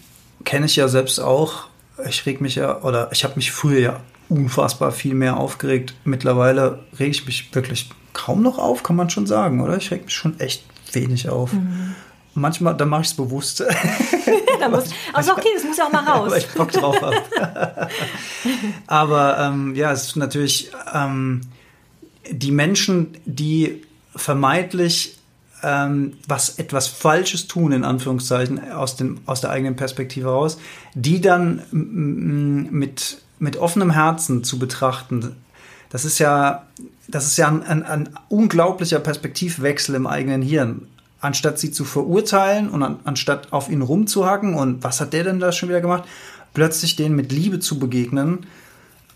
Kenne ich ja selbst auch. Ich reg mich ja, oder ich habe mich früher ja unfassbar viel mehr aufgeregt. Mittlerweile rege ich mich wirklich kaum noch auf, kann man schon sagen, oder? Ich reg mich schon echt wenig auf. Mhm. Manchmal, dann mache ich es bewusst. da muss, also okay, das muss ja auch mal raus. weil ich Bock drauf habe. Aber ähm, ja, es ist natürlich ähm, die Menschen, die vermeintlich ähm, was etwas Falsches tun, in Anführungszeichen, aus, dem, aus der eigenen Perspektive heraus, die dann mit, mit offenem Herzen zu betrachten, das ist ja, das ist ja ein, ein, ein unglaublicher Perspektivwechsel im eigenen Hirn. Anstatt sie zu verurteilen und an, anstatt auf ihn rumzuhacken und was hat der denn da schon wieder gemacht, plötzlich denen mit Liebe zu begegnen,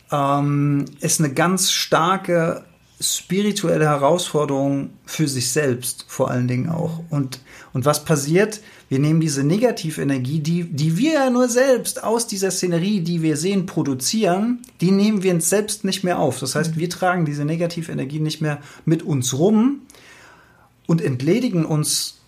ähm, ist eine ganz starke spirituelle Herausforderung für sich selbst vor allen Dingen auch. Und, und was passiert? Wir nehmen diese Negativenergie, die, die wir ja nur selbst aus dieser Szenerie, die wir sehen, produzieren, die nehmen wir uns selbst nicht mehr auf. Das heißt, wir tragen diese Negativenergie nicht mehr mit uns rum und entledigen uns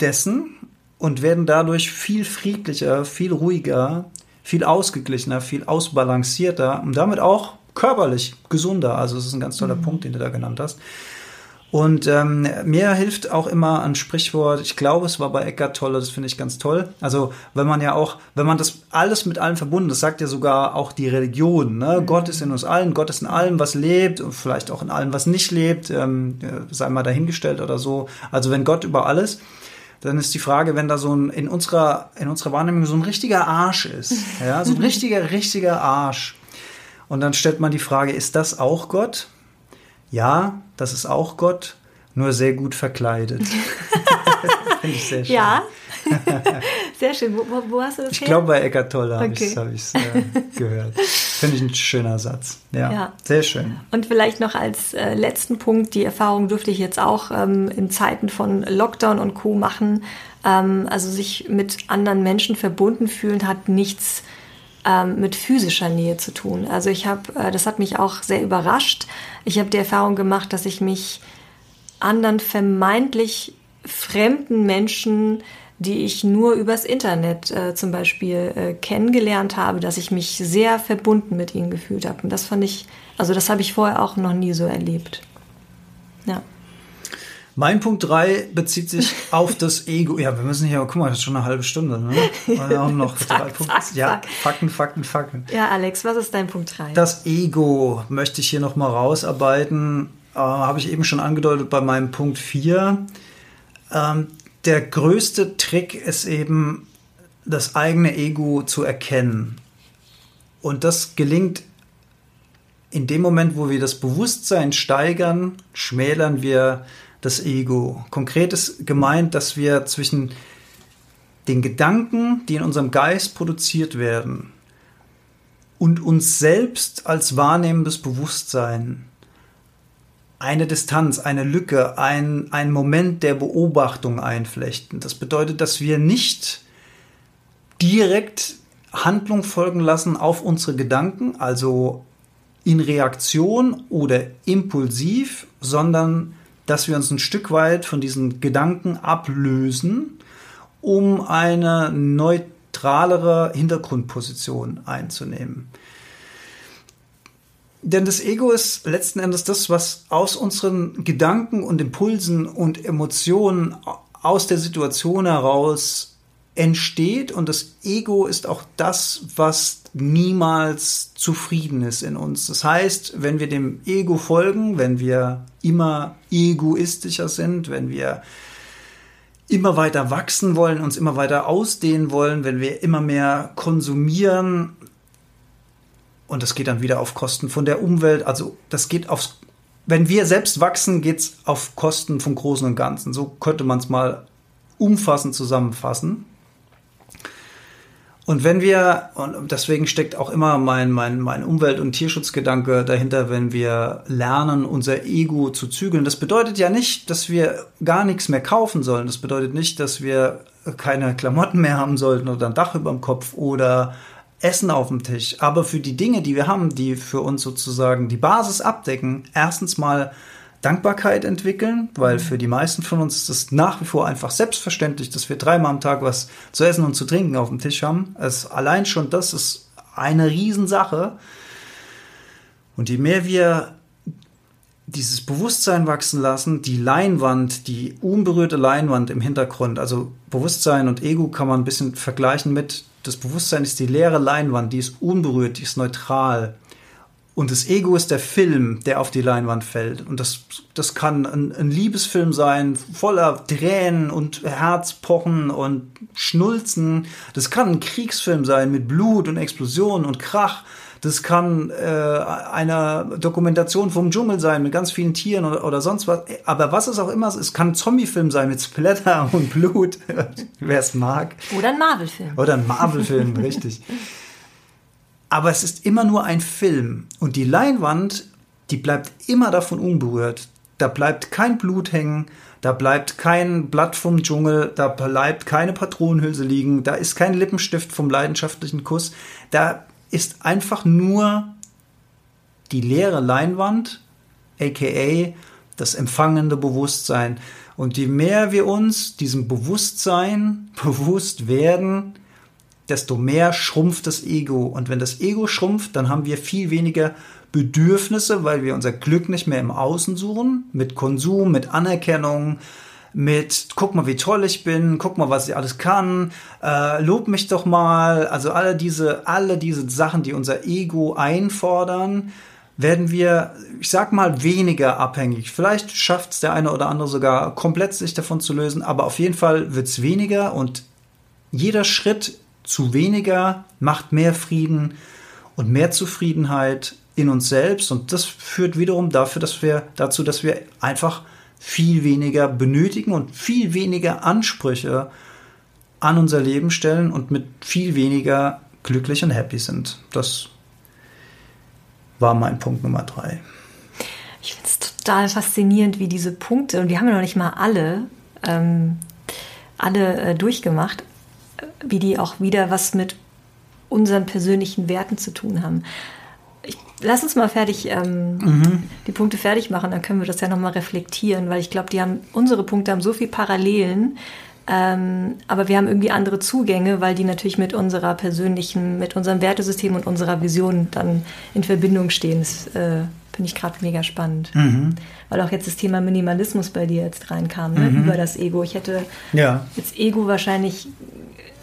dessen und werden dadurch viel friedlicher, viel ruhiger, viel ausgeglichener, viel ausbalancierter und damit auch körperlich gesunder. Also es ist ein ganz toller mhm. Punkt, den du da genannt hast. Und ähm, mir hilft auch immer ein Sprichwort, ich glaube, es war bei Eckart Tolle, das finde ich ganz toll. Also, wenn man ja auch, wenn man das alles mit allem verbunden, das sagt ja sogar auch die Religion, ne? Mhm. Gott ist in uns allen, Gott ist in allem, was lebt und vielleicht auch in allem, was nicht lebt, ähm, sei mal dahingestellt oder so. Also, wenn Gott über alles, dann ist die Frage, wenn da so ein, in unserer, in unserer Wahrnehmung so ein richtiger Arsch ist, ja, so ein richtiger, richtiger Arsch. Und dann stellt man die Frage, ist das auch Gott? Ja, das ist auch Gott, nur sehr gut verkleidet. Finde ich sehr schön. Ja, sehr schön. Wo, wo, hast du das Ich glaube, bei Eckart Tolle habe okay. ich es äh, gehört. Finde ich ein schöner Satz. Ja, ja, sehr schön. Und vielleicht noch als äh, letzten Punkt, die Erfahrung durfte ich jetzt auch ähm, in Zeiten von Lockdown und Co. machen. Ähm, also sich mit anderen Menschen verbunden fühlen hat nichts ähm, mit physischer Nähe zu tun. Also ich habe, äh, das hat mich auch sehr überrascht. Ich habe die Erfahrung gemacht, dass ich mich anderen vermeintlich fremden Menschen, die ich nur übers Internet äh, zum Beispiel äh, kennengelernt habe, dass ich mich sehr verbunden mit ihnen gefühlt habe. Und das fand ich, also das habe ich vorher auch noch nie so erlebt. Ja. Mein Punkt 3 bezieht sich auf das Ego. Ja, wir müssen hier, guck mal, das ist schon eine halbe Stunde. Ne? Wir haben noch zack, drei Punkte. Zack, ja, Fakten, Fakten, Fakten. Ja, Alex, was ist dein Punkt 3? Das Ego möchte ich hier nochmal rausarbeiten. Äh, Habe ich eben schon angedeutet bei meinem Punkt 4. Ähm, der größte Trick ist eben, das eigene Ego zu erkennen. Und das gelingt in dem Moment, wo wir das Bewusstsein steigern, schmälern wir das Ego. Konkret ist gemeint, dass wir zwischen den Gedanken, die in unserem Geist produziert werden, und uns selbst als wahrnehmendes Bewusstsein eine Distanz, eine Lücke, ein, ein Moment der Beobachtung einflechten. Das bedeutet, dass wir nicht direkt Handlung folgen lassen auf unsere Gedanken, also in Reaktion oder impulsiv, sondern dass wir uns ein Stück weit von diesen Gedanken ablösen, um eine neutralere Hintergrundposition einzunehmen. Denn das Ego ist letzten Endes das, was aus unseren Gedanken und Impulsen und Emotionen aus der Situation heraus entsteht. Und das Ego ist auch das, was niemals zufrieden ist in uns. Das heißt, wenn wir dem Ego folgen, wenn wir immer egoistischer sind, wenn wir immer weiter wachsen wollen, uns immer weiter ausdehnen wollen, wenn wir immer mehr konsumieren, und das geht dann wieder auf Kosten von der Umwelt, also das geht aufs, wenn wir selbst wachsen, geht es auf Kosten vom Großen und Ganzen. So könnte man es mal umfassend zusammenfassen. Und wenn wir, und deswegen steckt auch immer mein, mein, mein Umwelt- und Tierschutzgedanke dahinter, wenn wir lernen, unser Ego zu zügeln. Das bedeutet ja nicht, dass wir gar nichts mehr kaufen sollen. Das bedeutet nicht, dass wir keine Klamotten mehr haben sollten oder ein Dach über dem Kopf oder Essen auf dem Tisch. Aber für die Dinge, die wir haben, die für uns sozusagen die Basis abdecken, erstens mal Dankbarkeit entwickeln, weil für die meisten von uns ist es nach wie vor einfach selbstverständlich, dass wir dreimal am Tag was zu essen und zu trinken auf dem Tisch haben. Es allein schon das ist eine Riesensache. Und je mehr wir dieses Bewusstsein wachsen lassen, die Leinwand, die unberührte Leinwand im Hintergrund, also Bewusstsein und Ego kann man ein bisschen vergleichen mit, das Bewusstsein ist die leere Leinwand, die ist unberührt, die ist neutral. Und das Ego ist der Film, der auf die Leinwand fällt. Und das, das kann ein, ein Liebesfilm sein, voller Tränen und Herzpochen und Schnulzen. Das kann ein Kriegsfilm sein mit Blut und Explosionen und Krach. Das kann äh, eine Dokumentation vom Dschungel sein mit ganz vielen Tieren oder, oder sonst was. Aber was es auch immer ist, es kann ein Zombiefilm sein mit Splatter und Blut, wer es mag. Oder ein Marvel-Film. Oder ein Marvel-Film, richtig. Aber es ist immer nur ein Film. Und die Leinwand die bleibt immer davon unberührt. Da bleibt kein Blut hängen, da bleibt kein Blatt vom Dschungel, da bleibt keine Patronenhülse liegen, da ist kein Lippenstift vom leidenschaftlichen Kuss. Da ist einfach nur die leere Leinwand, aka das empfangende Bewusstsein. Und je mehr wir uns diesem Bewusstsein bewusst werden, desto mehr schrumpft das Ego. Und wenn das Ego schrumpft, dann haben wir viel weniger Bedürfnisse, weil wir unser Glück nicht mehr im Außen suchen, mit Konsum, mit Anerkennung, mit guck mal, wie toll ich bin, guck mal, was ich alles kann, äh, lob mich doch mal. Also alle diese, alle diese Sachen, die unser Ego einfordern, werden wir, ich sag mal, weniger abhängig. Vielleicht schafft es der eine oder andere sogar komplett sich davon zu lösen, aber auf jeden Fall wird es weniger und jeder Schritt zu weniger macht mehr Frieden und mehr Zufriedenheit in uns selbst und das führt wiederum dafür, dass wir dazu, dass wir einfach viel weniger benötigen und viel weniger Ansprüche an unser Leben stellen und mit viel weniger glücklich und happy sind. Das war mein Punkt Nummer drei. Ich finde es total faszinierend, wie diese Punkte, und die haben wir noch nicht mal alle, ähm, alle äh, durchgemacht, wie die auch wieder was mit unseren persönlichen Werten zu tun haben. Ich, lass uns mal fertig ähm, mhm. die Punkte fertig machen, dann können wir das ja nochmal reflektieren, weil ich glaube, die haben unsere Punkte haben so viel Parallelen, ähm, aber wir haben irgendwie andere Zugänge, weil die natürlich mit unserer persönlichen, mit unserem Wertesystem und unserer Vision dann in Verbindung stehen. Das äh, finde ich gerade mega spannend. Mhm. Weil auch jetzt das Thema Minimalismus bei dir jetzt reinkam, ne? mhm. über das Ego. Ich hätte ja. jetzt Ego wahrscheinlich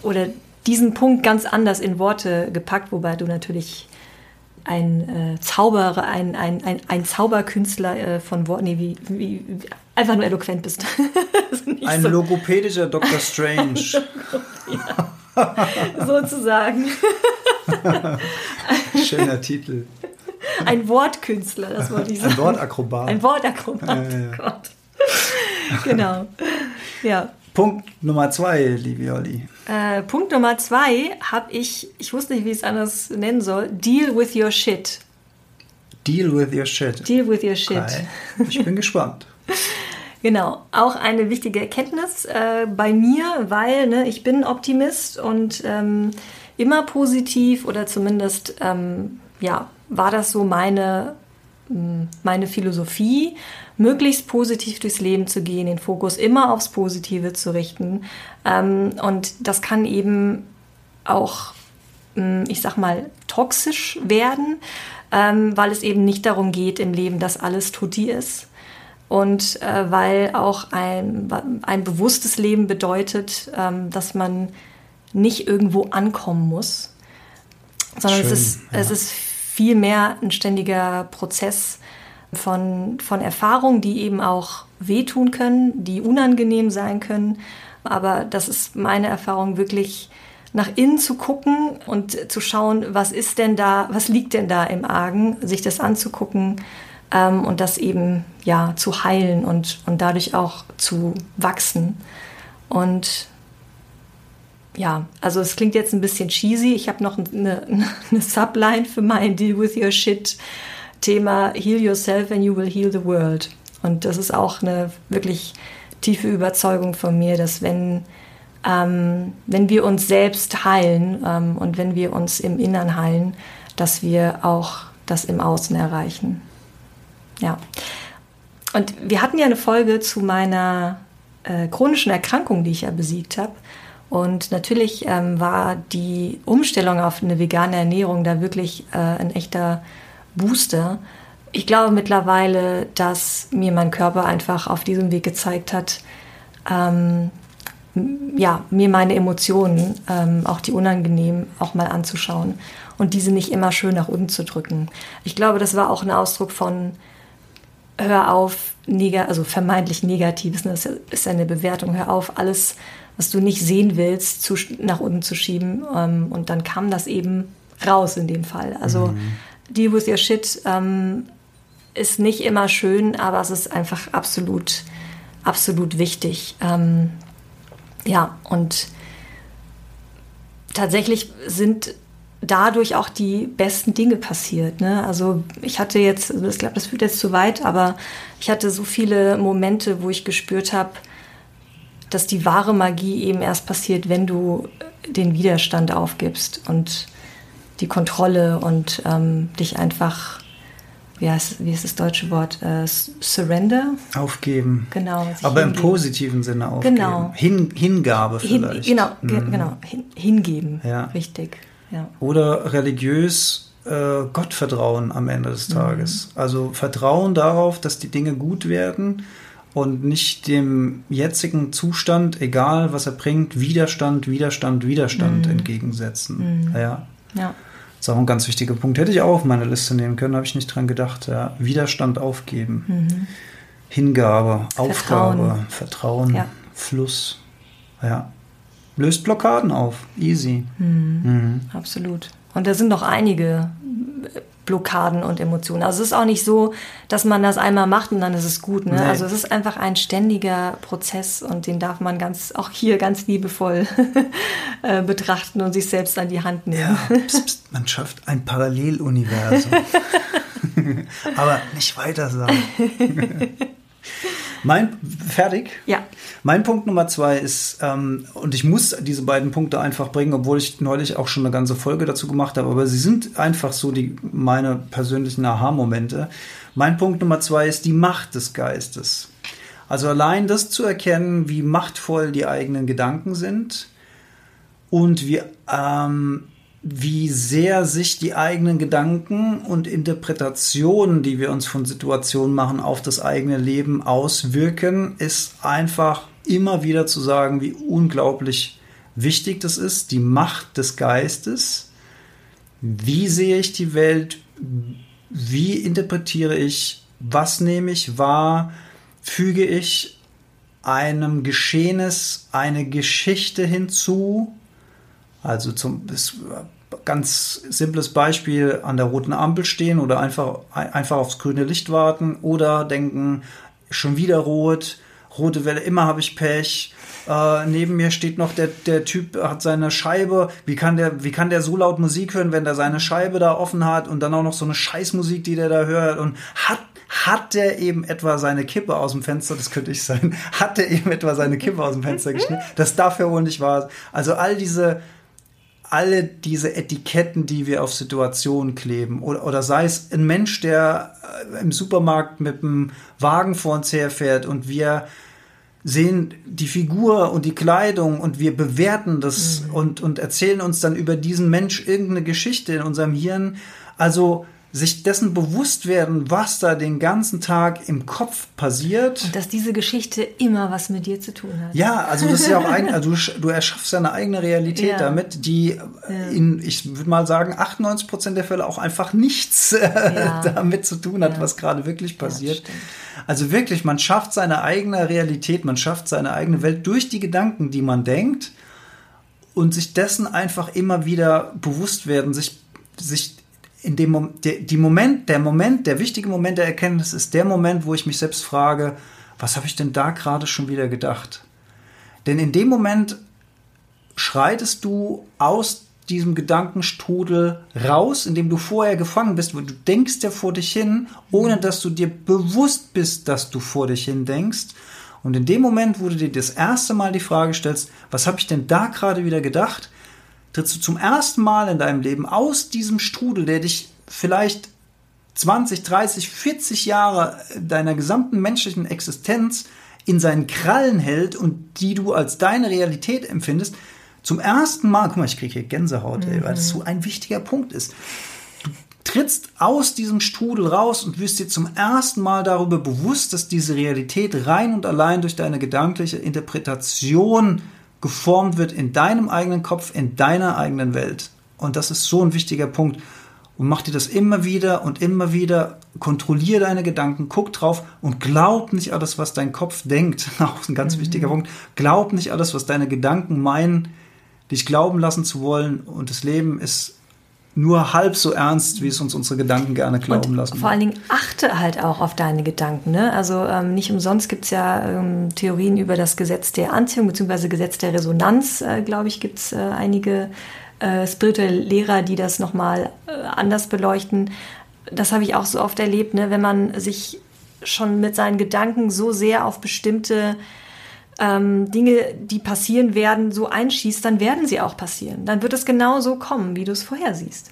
oder diesen Punkt ganz anders in Worte gepackt, wobei du natürlich ein äh, Zauberer, ein, ein, ein, ein Zauberkünstler äh, von Worten, nee, wie, wie, einfach nur eloquent bist. ein so. logopädischer Dr. Strange. Sozusagen. Schöner Titel. Ein Wortkünstler, das wollte ich sagen. Ein Wortakrobat. Ein Wortakrobat, ja, ja. Gott. Genau. Ja. Punkt Nummer zwei, liebe Olli. Äh, Punkt Nummer zwei habe ich, ich wusste nicht, wie ich es anders nennen soll, Deal with your shit. Deal with your shit. Deal with your shit. Okay. Ich bin gespannt. Genau, auch eine wichtige Erkenntnis äh, bei mir, weil ne, ich bin Optimist und ähm, immer positiv oder zumindest ähm, ja, war das so meine, meine Philosophie möglichst positiv durchs Leben zu gehen, den Fokus immer aufs Positive zu richten. Ähm, und das kann eben auch, hm, ich sag mal, toxisch werden, ähm, weil es eben nicht darum geht im Leben, dass alles tutti ist. Und äh, weil auch ein, ein bewusstes Leben bedeutet, ähm, dass man nicht irgendwo ankommen muss, sondern Schön, es, ist, ja. es ist vielmehr ein ständiger Prozess, von, von Erfahrungen, die eben auch wehtun können, die unangenehm sein können. Aber das ist meine Erfahrung wirklich nach innen zu gucken und zu schauen, was ist denn da, was liegt denn da im Argen, sich das anzugucken ähm, und das eben ja zu heilen und, und dadurch auch zu wachsen. Und ja, also es klingt jetzt ein bisschen cheesy. Ich habe noch eine, eine Subline für mein Deal with Your Shit Thema Heal Yourself and You Will Heal the World. Und das ist auch eine wirklich tiefe Überzeugung von mir, dass wenn, ähm, wenn wir uns selbst heilen ähm, und wenn wir uns im Innern heilen, dass wir auch das im Außen erreichen. Ja. Und wir hatten ja eine Folge zu meiner äh, chronischen Erkrankung, die ich ja besiegt habe. Und natürlich ähm, war die Umstellung auf eine vegane Ernährung da wirklich äh, ein echter Booster. Ich glaube mittlerweile, dass mir mein Körper einfach auf diesem Weg gezeigt hat, ähm, ja, mir meine Emotionen, ähm, auch die unangenehmen, auch mal anzuschauen und diese nicht immer schön nach unten zu drücken. Ich glaube, das war auch ein Ausdruck von hör auf, neg also vermeintlich Negatives, ne? das ist eine Bewertung, hör auf, alles, was du nicht sehen willst, zu, nach unten zu schieben. Ähm, und dann kam das eben raus in dem Fall. Also mhm. Deal with Your Shit ähm, ist nicht immer schön, aber es ist einfach absolut, absolut wichtig. Ähm, ja, und tatsächlich sind dadurch auch die besten Dinge passiert. Ne? Also ich hatte jetzt, also ich glaube, das führt jetzt zu weit, aber ich hatte so viele Momente, wo ich gespürt habe, dass die wahre Magie eben erst passiert, wenn du den Widerstand aufgibst und die Kontrolle und ähm, dich einfach, wie heißt, wie ist das deutsche Wort, äh, surrender? Aufgeben. Genau. Aber hingeben. im positiven Sinne aufgeben. Genau. Hin, Hingabe vielleicht. Hin, genau, mhm. genau. Hin, hingeben. Ja. Richtig. Ja. Oder religiös äh, Gottvertrauen am Ende des Tages. Mhm. Also Vertrauen darauf, dass die Dinge gut werden und nicht dem jetzigen Zustand, egal was er bringt, Widerstand, Widerstand, Widerstand mhm. entgegensetzen. Mhm. Ja. ja. Das ist auch ein ganz wichtiger Punkt. Hätte ich auch auf meine Liste nehmen können, habe ich nicht dran gedacht. Ja. Widerstand aufgeben. Mhm. Hingabe, Vertrauen. Aufgabe, Vertrauen, ja. Fluss. Ja löst Blockaden auf. Easy. Mhm. Mhm. Absolut. Und da sind noch einige Blockaden und Emotionen. Also es ist auch nicht so, dass man das einmal macht und dann ist es gut. Ne? Also es ist einfach ein ständiger Prozess und den darf man ganz auch hier ganz liebevoll äh, betrachten und sich selbst an die Hand nehmen. Ja, pst, pst, man schafft ein Paralleluniversum. Aber nicht weiter sagen. Mein, fertig? Ja. Mein Punkt Nummer zwei ist, ähm, und ich muss diese beiden Punkte einfach bringen, obwohl ich neulich auch schon eine ganze Folge dazu gemacht habe, aber sie sind einfach so die, meine persönlichen Aha-Momente. Mein Punkt Nummer zwei ist die Macht des Geistes. Also allein das zu erkennen, wie machtvoll die eigenen Gedanken sind und wie, ähm, wie sehr sich die eigenen Gedanken und Interpretationen, die wir uns von Situationen machen, auf das eigene Leben auswirken, ist einfach immer wieder zu sagen, wie unglaublich wichtig das ist, die Macht des Geistes. Wie sehe ich die Welt? Wie interpretiere ich? Was nehme ich wahr? Füge ich einem Geschehnis eine Geschichte hinzu? Also zum ganz simples Beispiel an der roten Ampel stehen oder einfach, einfach aufs grüne Licht warten oder denken, schon wieder rot, rote Welle, immer habe ich Pech. Äh, neben mir steht noch der, der Typ, hat seine Scheibe. Wie kann, der, wie kann der so laut Musik hören, wenn der seine Scheibe da offen hat und dann auch noch so eine Scheißmusik, die der da hört und hat hat der eben etwa seine Kippe aus dem Fenster, das könnte ich sein, hat der eben etwa seine Kippe aus dem Fenster geschnitten? Das darf ja wohl nicht wahr Also all diese, alle diese Etiketten, die wir auf Situationen kleben. Oder, oder sei es ein Mensch, der äh, im Supermarkt mit dem Wagen vor uns herfährt und wir sehen die Figur und die Kleidung und wir bewerten das mhm. und, und erzählen uns dann über diesen Mensch irgendeine Geschichte in unserem Hirn. Also sich dessen bewusst werden, was da den ganzen Tag im Kopf passiert. Und dass diese Geschichte immer was mit dir zu tun hat. Ja, also das ist ja auch ein, also du, du erschaffst deine eigene Realität ja. damit, die ja. in, ich würde mal sagen, 98 Prozent der Fälle auch einfach nichts äh, ja. damit zu tun hat, was gerade wirklich passiert. also wirklich, man schafft seine eigene Realität, man schafft seine eigene Welt durch die Gedanken, die man denkt und sich dessen einfach immer wieder bewusst werden, sich, sich in dem der, die Moment, der Moment, der wichtige Moment der Erkenntnis ist der Moment, wo ich mich selbst frage, was habe ich denn da gerade schon wieder gedacht? Denn in dem Moment schreitest du aus diesem Gedankenstrudel raus, in dem du vorher gefangen bist, wo du denkst ja vor dich hin, ohne dass du dir bewusst bist, dass du vor dich hin denkst. Und in dem Moment, wo du dir das erste Mal die Frage stellst, was habe ich denn da gerade wieder gedacht, trittst du zum ersten Mal in deinem Leben aus diesem Strudel, der dich vielleicht 20, 30, 40 Jahre deiner gesamten menschlichen Existenz in seinen Krallen hält und die du als deine Realität empfindest, zum ersten Mal, guck mal, ich kriege hier Gänsehaut, mhm. ey, weil das so ein wichtiger Punkt ist. Du trittst aus diesem Strudel raus und wirst dir zum ersten Mal darüber bewusst, dass diese Realität rein und allein durch deine gedankliche Interpretation geformt wird in deinem eigenen Kopf, in deiner eigenen Welt. Und das ist so ein wichtiger Punkt. Und mach dir das immer wieder und immer wieder. Kontrollier deine Gedanken, guck drauf und glaub nicht alles, was dein Kopf denkt. Auch ein ganz mhm. wichtiger Punkt. Glaub nicht alles, was deine Gedanken meinen, dich glauben lassen zu wollen. Und das Leben ist nur halb so ernst, wie es uns unsere Gedanken gerne glauben und lassen. Vor allen Dingen achte halt auch auf deine Gedanken. Ne? Also ähm, nicht umsonst gibt es ja ähm, Theorien über das Gesetz der Anziehung bzw. Gesetz der Resonanz, äh, glaube ich, gibt es äh, einige äh, spirituelle Lehrer, die das nochmal äh, anders beleuchten. Das habe ich auch so oft erlebt, ne? wenn man sich schon mit seinen Gedanken so sehr auf bestimmte ähm, Dinge, die passieren werden, so einschießt, dann werden sie auch passieren. Dann wird es genau so kommen, wie du es vorher siehst.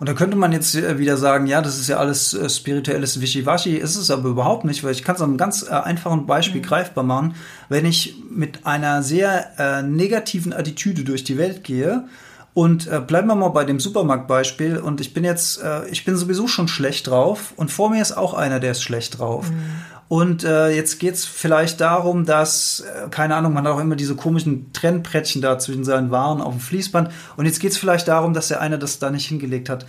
Und da könnte man jetzt äh, wieder sagen, ja, das ist ja alles äh, spirituelles Wischiwaschi, ist es aber überhaupt nicht, weil ich kann es an einem ganz äh, einfachen Beispiel mhm. greifbar machen. Wenn ich mit einer sehr äh, negativen Attitüde durch die Welt gehe und äh, bleiben wir mal bei dem Supermarktbeispiel und ich bin jetzt, äh, ich bin sowieso schon schlecht drauf und vor mir ist auch einer, der ist schlecht drauf. Mhm. Und äh, jetzt geht's vielleicht darum, dass, äh, keine Ahnung, man hat auch immer diese komischen Trennbrettchen da zwischen seinen Waren auf dem Fließband. Und jetzt geht's vielleicht darum, dass der eine das da nicht hingelegt hat.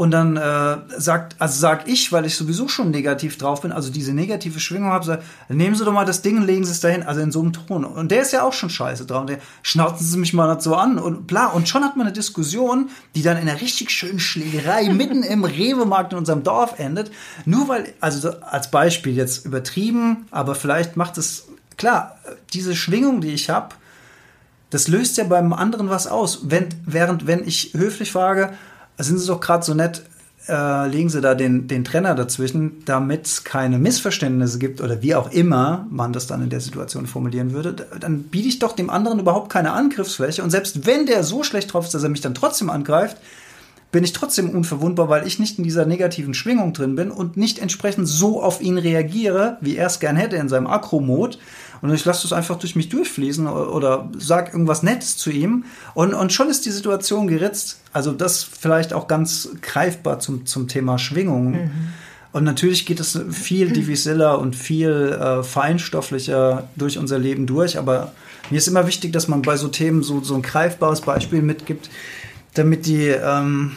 Und dann äh, sagt, also sag ich, weil ich sowieso schon negativ drauf bin, also diese negative Schwingung habe, sag, nehmen Sie doch mal das Ding und legen Sie es dahin, also in so einem Ton. Und der ist ja auch schon scheiße drauf. Der schnauzen Sie mich mal so an und bla. Und schon hat man eine Diskussion, die dann in einer richtig schönen Schlägerei mitten im Rewe-Markt in unserem Dorf endet. Nur weil, also als Beispiel jetzt übertrieben, aber vielleicht macht es, klar, diese Schwingung, die ich habe, das löst ja beim anderen was aus. Wenn, während, wenn ich höflich frage, sind Sie doch gerade so nett, äh, legen Sie da den, den Trenner dazwischen, damit es keine Missverständnisse gibt oder wie auch immer man das dann in der Situation formulieren würde, dann biete ich doch dem anderen überhaupt keine Angriffsfläche. Und selbst wenn der so schlecht drauf ist, dass er mich dann trotzdem angreift, bin ich trotzdem unverwundbar, weil ich nicht in dieser negativen Schwingung drin bin und nicht entsprechend so auf ihn reagiere, wie er es gern hätte in seinem Akro-Mode, und ich lasse das einfach durch mich durchfließen oder, oder sag irgendwas Nettes zu ihm und, und schon ist die Situation geritzt. Also das vielleicht auch ganz greifbar zum, zum Thema Schwingung. Mhm. Und natürlich geht es viel diffiziler und viel äh, feinstofflicher durch unser Leben durch, aber mir ist immer wichtig, dass man bei so Themen so, so ein greifbares Beispiel mitgibt, damit die ähm,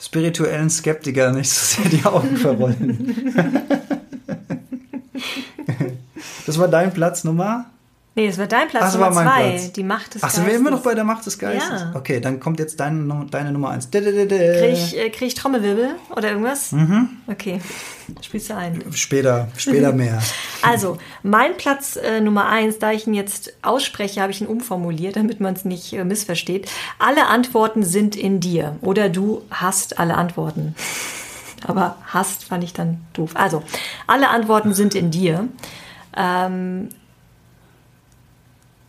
spirituellen Skeptiker nicht so sehr die Augen verrollen. Das war dein Platz Nummer? Nee, es war dein Platz Ach, Nummer war zwei. Platz. Die Macht des Ach, Geistes. Ach, sind wir immer noch bei der Macht des Geistes? Ja. Okay, dann kommt jetzt deine, deine Nummer eins. Krieg ich, äh, krieg ich Trommelwirbel oder irgendwas? Mhm. Okay, spielst du ein. Später, später mehr. Also, mein Platz äh, Nummer eins, da ich ihn jetzt ausspreche, habe ich ihn umformuliert, damit man es nicht äh, missversteht. Alle Antworten sind in dir oder du hast alle Antworten. Aber hast fand ich dann doof. Also, alle Antworten sind in dir ähm,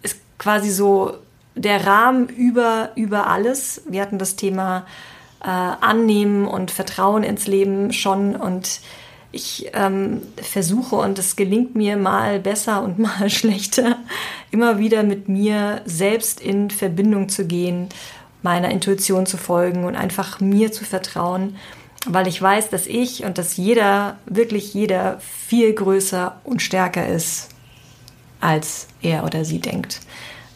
ist quasi so der Rahmen über, über alles. Wir hatten das Thema äh, Annehmen und Vertrauen ins Leben schon und ich ähm, versuche und es gelingt mir mal besser und mal schlechter, immer wieder mit mir selbst in Verbindung zu gehen, meiner Intuition zu folgen und einfach mir zu vertrauen weil ich weiß, dass ich und dass jeder, wirklich jeder, viel größer und stärker ist, als er oder sie denkt.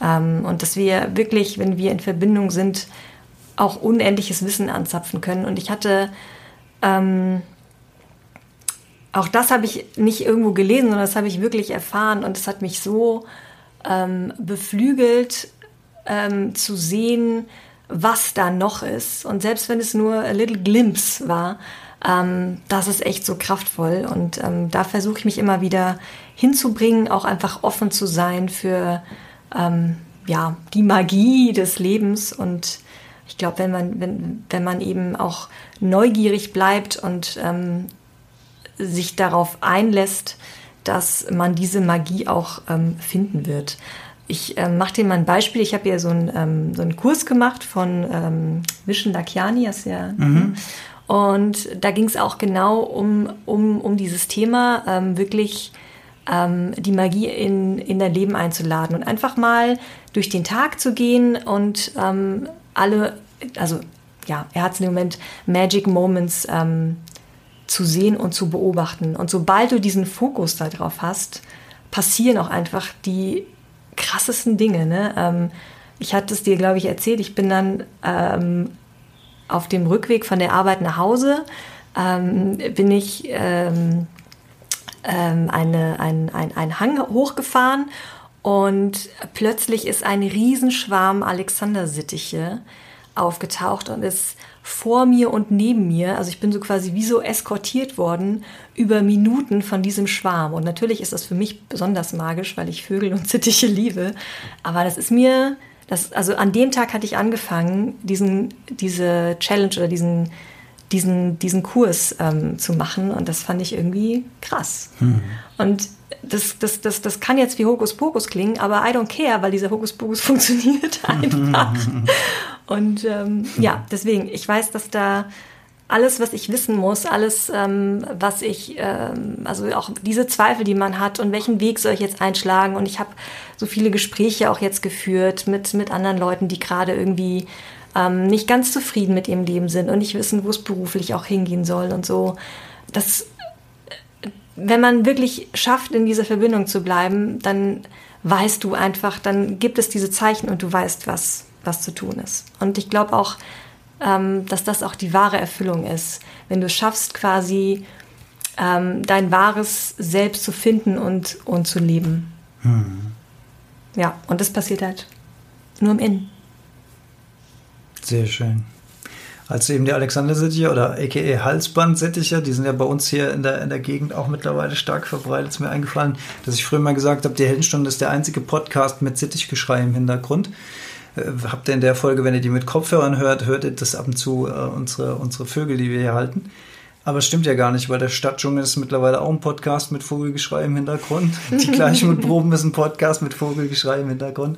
Ähm, und dass wir wirklich, wenn wir in Verbindung sind, auch unendliches Wissen anzapfen können. Und ich hatte, ähm, auch das habe ich nicht irgendwo gelesen, sondern das habe ich wirklich erfahren. Und es hat mich so ähm, beflügelt ähm, zu sehen, was da noch ist. Und selbst wenn es nur a little glimpse war, ähm, das ist echt so kraftvoll. Und ähm, da versuche ich mich immer wieder hinzubringen, auch einfach offen zu sein für ähm, ja, die Magie des Lebens. Und ich glaube, wenn man, wenn, wenn man eben auch neugierig bleibt und ähm, sich darauf einlässt, dass man diese Magie auch ähm, finden wird. Ich ähm, mache dir mal ein Beispiel. Ich habe ja so, ein, ähm, so einen Kurs gemacht von ähm, Vishen Lakiani. Das ja, mhm. Und da ging es auch genau um, um, um dieses Thema, ähm, wirklich ähm, die Magie in, in dein Leben einzuladen und einfach mal durch den Tag zu gehen und ähm, alle, also ja, er hat es im Moment Magic Moments ähm, zu sehen und zu beobachten. Und sobald du diesen Fokus darauf hast, passieren auch einfach die krassesten Dinge. Ne? Ähm, ich hatte es dir, glaube ich, erzählt. Ich bin dann ähm, auf dem Rückweg von der Arbeit nach Hause, ähm, bin ich ähm, ähm, eine, ein, ein, ein Hang hochgefahren und plötzlich ist ein Riesenschwarm Alexandersittiche aufgetaucht und ist vor mir und neben mir, also ich bin so quasi wie so eskortiert worden über Minuten von diesem Schwarm. Und natürlich ist das für mich besonders magisch, weil ich Vögel und Sittiche liebe. Aber das ist mir das, also an dem Tag hatte ich angefangen, diesen, diese Challenge oder diesen, diesen, diesen Kurs ähm, zu machen und das fand ich irgendwie krass. Mhm. Und das, das, das, das kann jetzt wie Hokuspokus klingen, aber I don't care, weil dieser Hokuspokus funktioniert einfach. und ähm, ja, deswegen, ich weiß, dass da alles, was ich wissen muss, alles, ähm, was ich, ähm, also auch diese Zweifel, die man hat und welchen Weg soll ich jetzt einschlagen. Und ich habe so viele Gespräche auch jetzt geführt mit, mit anderen Leuten, die gerade irgendwie ähm, nicht ganz zufrieden mit ihrem Leben sind und nicht wissen, wo es beruflich auch hingehen soll und so. Das, wenn man wirklich schafft, in dieser Verbindung zu bleiben, dann weißt du einfach, dann gibt es diese Zeichen und du weißt, was, was zu tun ist. Und ich glaube auch, ähm, dass das auch die wahre Erfüllung ist. Wenn du schaffst, quasi ähm, dein wahres Selbst zu finden und, und zu leben. Hm. Ja, und das passiert halt nur im Innen. Sehr schön. Als eben die Alexander-Sittiche oder aka Halsband-Sittiche, die sind ja bei uns hier in der, in der Gegend auch mittlerweile stark verbreitet, ist mir eingefallen, dass ich früher mal gesagt habe, die Heldenstunde ist der einzige Podcast mit Sittichgeschrei im Hintergrund. Äh, habt ihr in der Folge, wenn ihr die mit Kopfhörern hört, hört ihr das ab und zu äh, unsere, unsere Vögel, die wir hier halten. Aber es stimmt ja gar nicht, weil der Stadtdschungel ist mittlerweile auch ein Podcast mit Vogelgeschrei im Hintergrund. Die gleichen mit Proben ist ein Podcast mit Vogelgeschrei im Hintergrund.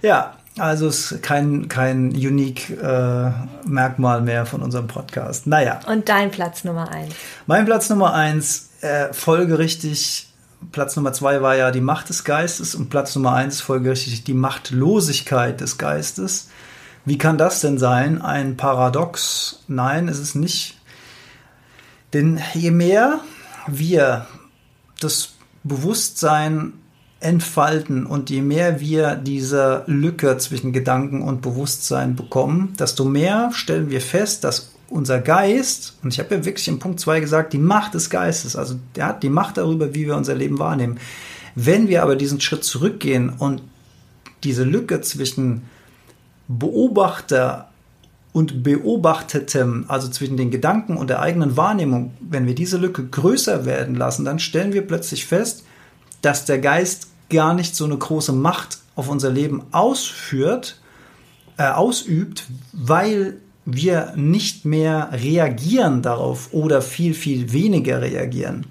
Ja, also es ist kein, kein unique äh, Merkmal mehr von unserem Podcast. Naja. Und dein Platz Nummer eins? Mein Platz Nummer eins, äh, folgerichtig Platz Nummer zwei war ja die Macht des Geistes und Platz Nummer eins folgerichtig die Machtlosigkeit des Geistes. Wie kann das denn sein? Ein Paradox? Nein, ist es nicht. Denn je mehr wir das Bewusstsein entfalten und je mehr wir diese Lücke zwischen Gedanken und Bewusstsein bekommen, desto mehr stellen wir fest, dass unser Geist, und ich habe ja wirklich in Punkt 2 gesagt, die Macht des Geistes, also der hat die Macht darüber, wie wir unser Leben wahrnehmen. Wenn wir aber diesen Schritt zurückgehen und diese Lücke zwischen Beobachter und Beobachtetem, also zwischen den Gedanken und der eigenen Wahrnehmung, wenn wir diese Lücke größer werden lassen, dann stellen wir plötzlich fest, dass der Geist gar nicht so eine große Macht auf unser Leben ausführt, äh, ausübt, weil wir nicht mehr reagieren darauf oder viel, viel weniger reagieren.